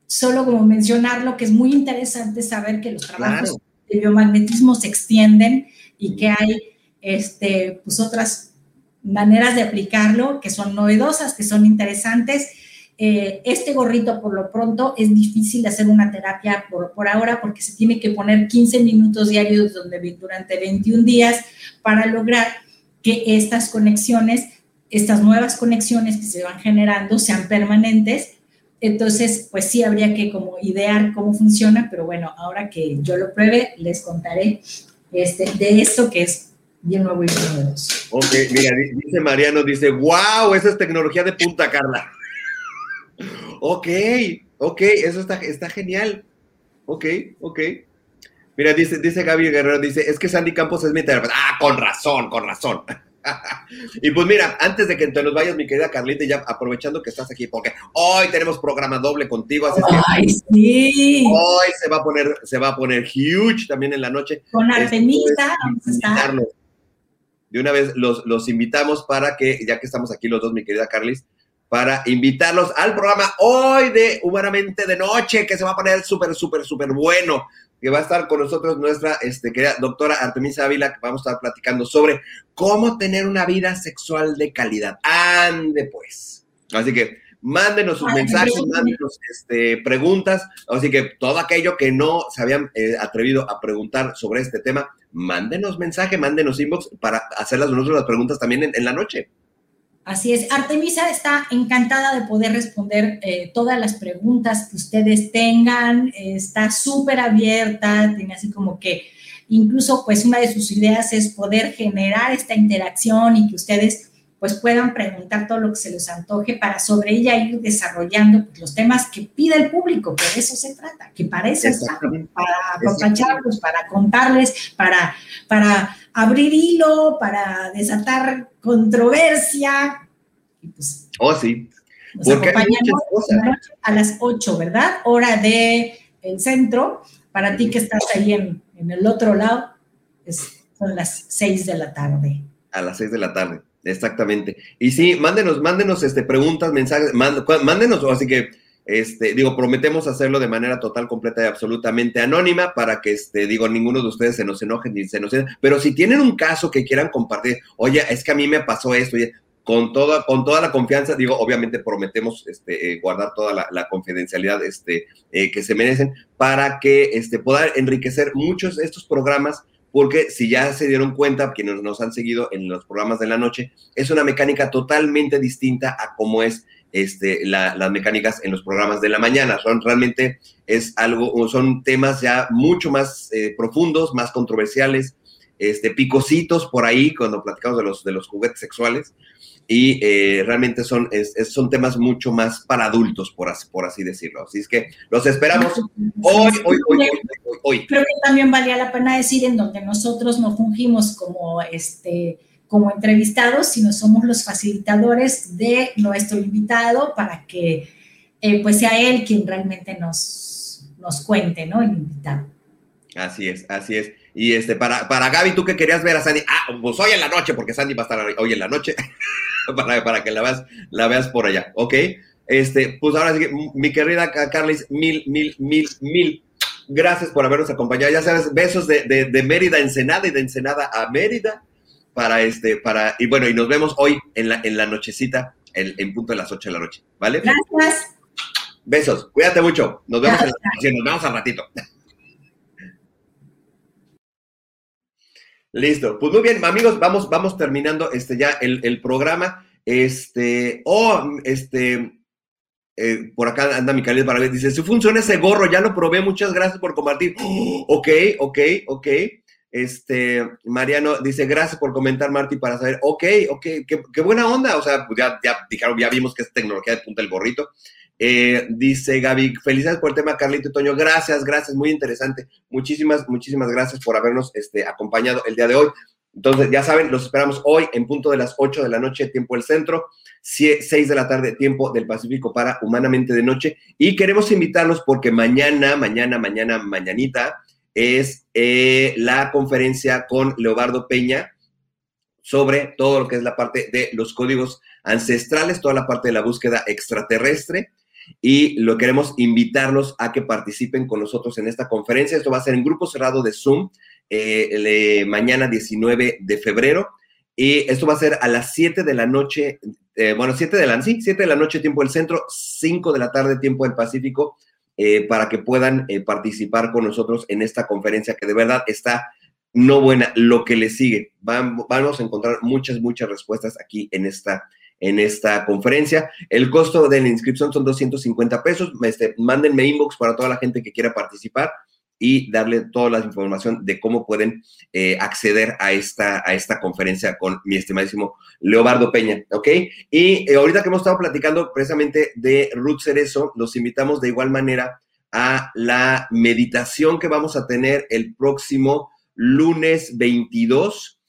solo como mencionarlo, que es muy interesante saber que los trabajos Claro. de biomagnetismo se extienden y que hay este, pues otras maneras de aplicarlo que son novedosas, que son interesantes. Eh, este gorrito, por lo pronto, es difícil hacer una terapia por, por ahora porque se tiene que poner 15 minutos diarios durante 21 días para lograr que estas conexiones, estas nuevas conexiones que se van generando sean permanentes. Entonces, pues sí, habría que como idear cómo funciona, pero bueno, ahora que yo lo pruebe, les contaré este, de esto que es bien nuevo y novedoso. Ok, mira, di- dice Mariano, dice, wow, esa es tecnología de punta, Carla. Ok, ok, eso está, está genial. Ok, ok. Mira, dice, dice Gaby Guerrero, dice, es que Sandy Campos es mi terapeuta. Ah, con razón, con razón. y pues mira, antes de que te nos vayas, mi querida Carlita, ya aprovechando que estás aquí, porque hoy tenemos programa doble contigo, así es que ¡Ay, sí! hoy se va a poner, se va a poner huge también en la noche. Con Esto Artemisa es vamos a estar. invitarlos. De una vez los, los invitamos para que, ya que estamos aquí los dos, mi querida Carlis, para invitarlos al programa hoy de Humanamente de Noche, que se va a poner súper, súper, súper bueno, que va a estar con nosotros nuestra este, querida doctora Artemisa Ávila, que vamos a estar platicando sobre cómo tener una vida sexual de calidad. Ande pues. Así que mándenos sus mensajes, mándenos este, preguntas. Así que todo aquello que no se habían eh, atrevido a preguntar sobre este tema, mándenos mensaje, mándenos inbox para hacerlas nosotros las preguntas también en, en la noche. Así es, Artemisa está encantada de poder responder eh, todas las preguntas que ustedes tengan, eh, está súper abierta, tiene así como que incluso pues una de sus ideas es poder generar esta interacción y que ustedes pues puedan preguntar todo lo que se les antoje para sobre ella ir desarrollando pues, los temas que pide el público, que de eso se trata, que para eso está, Exactamente. para apapacharlos, para contarles, para, para abrir hilo, para desatar controversia. Y pues Oh, sí. nos Porque hay cosas. noche a las 8, ¿verdad? Hora de el centro. Para ti que estás ahí en, en el otro lado, es- son las 6 de la tarde. A las 6 de la tarde, exactamente. Y sí, mándenos, mándenos este, preguntas, mensajes, mándenos, así que, este, digo, prometemos hacerlo de manera total, completa y absolutamente anónima para que, este, digo, ninguno de ustedes se nos enoje ni se nos... Pero si tienen un caso que quieran compartir, oye, es que a mí me pasó esto, con toda, con toda la confianza, digo, obviamente prometemos este, eh, guardar toda la, la confidencialidad este, eh, que se merecen para que este, puedan enriquecer muchos de estos programas porque si ya se dieron cuenta, quienes nos han seguido en los programas de la noche, es una mecánica totalmente distinta a cómo es este, la- las mecánicas en los programas de la mañana. Son realmente, es algo, son temas ya mucho más eh, profundos, más controversiales, este, picositos por ahí cuando platicamos de los, de los juguetes sexuales y eh, realmente son, es- es- son temas mucho más para adultos, por así, por así decirlo. Así es que los esperamos hoy, hoy, hoy, hoy, hoy. Creo que también valía la pena decir en donde nosotros no fungimos como este como entrevistados, sino somos los facilitadores de nuestro invitado para que eh, pues sea él quien realmente nos, nos cuente, ¿no? El invitado. Así es, así es. Y este, para, para Gaby, tú que querías ver a Sandy, ah, pues hoy en la noche, porque Sandy va a estar hoy en la noche, para, para que la veas, la veas por allá, ¿ok? Este, pues ahora sí mi querida Ca- Carlis, mil, mil, mil, mil gracias por habernos acompañado. Ya sabes, besos de, de, de Mérida a Ensenada y de Ensenada a Mérida para este, para, y bueno, y nos vemos hoy en la, en la nochecita, en, en punto de las 8 de la noche, ¿vale? Gracias. Besos, cuídate mucho. Nos vemos, en la, nos vemos al ratito. Listo. Pues muy bien, amigos, vamos, vamos terminando este ya el, el programa. Este, oh, este, eh, por acá anda mi para ver, dice, si funciona ese gorro, ya lo probé, muchas gracias por compartir. Oh, ok, ok, ok. Este, Mariano dice, gracias por comentar, Marty, para saber, ok, ok, qué, buena onda, o sea, pues ya, dijeron, ya vimos que es tecnología de punta el gorrito. Eh, dice Gaby, felicidades por el tema, Carlito y Toño. Gracias, gracias, muy interesante. Muchísimas, muchísimas gracias por habernos este, acompañado el día de hoy. Entonces, ya saben, los esperamos hoy en punto de las 8 de la noche, tiempo del centro, 6 de la tarde, tiempo del Pacífico para Humanamente de Noche. Y queremos invitarlos porque mañana, mañana, mañana, mañanita, es eh, la conferencia con Leobardo Peña sobre todo lo que es la parte de los códigos ancestrales, toda la parte de la búsqueda extraterrestre y lo queremos invitarlos a que participen con nosotros en esta conferencia. Esto va a ser en grupo cerrado de Zoom eh, mañana 19 de febrero y esto va a ser a las 7 de la noche, eh, bueno, 7 de la, sí, 7 de la noche tiempo del centro, 5 de la tarde tiempo del Pacífico, eh, para que puedan participar con nosotros en esta conferencia que de verdad está no buena, lo que le sigue. Vamos, vamos a encontrar muchas, muchas respuestas aquí en esta en esta conferencia. El costo de la inscripción son 250 pesos. Este, mándenme inbox para toda la gente que quiera participar y darle toda la información de cómo pueden eh, acceder a esta, a esta conferencia con mi estimadísimo Leobardo Peña, ¿ok? Y eh, ahorita que hemos estado platicando precisamente de Ruth Cerezo, los invitamos de igual manera a la meditación que vamos a tener el próximo lunes 22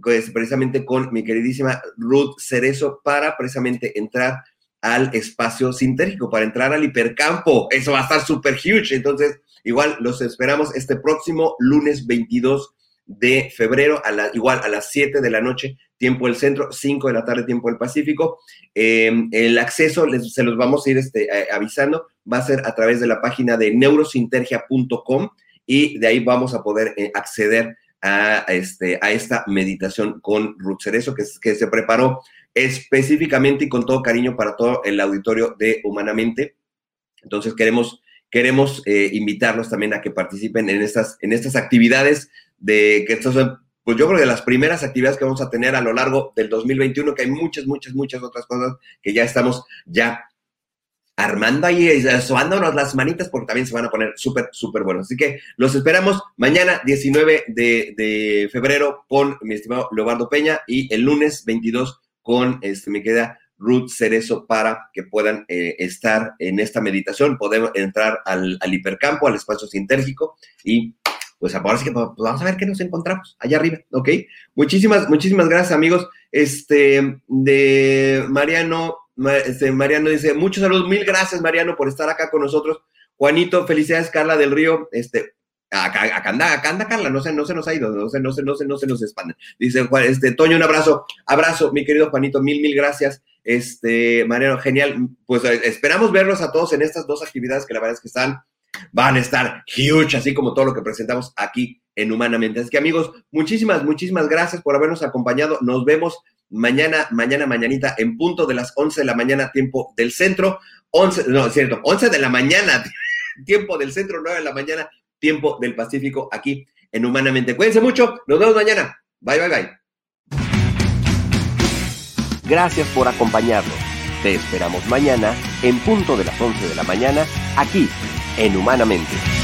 pues, precisamente con mi queridísima Ruth Cerezo para precisamente entrar al espacio sintérgico, para entrar al hipercampo. Eso va a estar súper huge. Entonces, igual los esperamos este próximo lunes 22 de febrero, a la, igual a las 7 de la noche, tiempo del centro, 5 de la tarde, tiempo del Pacífico. Eh, el acceso, les, se los vamos a ir este, eh, avisando, va a ser a través de la página de neurosintergia.com y de ahí vamos a poder eh, acceder a, este, a esta meditación con Ruth Cerezo, que, que se preparó específicamente y con todo cariño para todo el auditorio de Humanamente. Entonces queremos, queremos eh, invitarlos también a que participen en estas, en estas actividades de que estos son, pues yo creo que las primeras actividades que vamos a tener a lo largo del 2021, que hay muchas, muchas, muchas otras cosas que ya estamos ya armando ahí, sobándonos las manitas porque también se van a poner súper, súper buenos. Así que los esperamos mañana 19 de, de, febrero con mi estimado Leobardo Peña y el lunes 22 con este, mi querida Ruth Cerezo para que puedan eh, estar en esta meditación, podemos entrar al, hipercampo, al espacio sintérgico y pues ahora sí que pues, vamos a ver qué nos encontramos allá arriba, ¿ok? Muchísimas, muchísimas gracias amigos. Este, de Mariano, este, Mariano dice, muchos saludos, mil gracias Mariano por estar acá con nosotros. Juanito, felicidades Carla del Río, este, acá, acá, anda, acá anda Carla, no se, no se nos ha ido, no se, no se, no se, no se nos expanden. Dice Juan, este, Toño, un abrazo, abrazo, mi querido Juanito, mil, mil gracias. Este, Mariano, genial, pues esperamos verlos a todos en estas dos actividades que la verdad es que están, van a estar huge, así como todo lo que presentamos aquí en Humanamente. Así que amigos, muchísimas, muchísimas gracias por habernos acompañado. Nos vemos mañana, mañana, mañanita, en punto de las 11 de la mañana, tiempo del centro. 11, no, es cierto, 11 de la mañana, tiempo del centro, 9 de la mañana, tiempo del Pacífico, aquí en Humanamente. Cuídense mucho, nos vemos mañana. Bye, bye, bye. Gracias por acompañarnos. Te esperamos mañana en punto de las 11 de la mañana, aquí en Humanamente.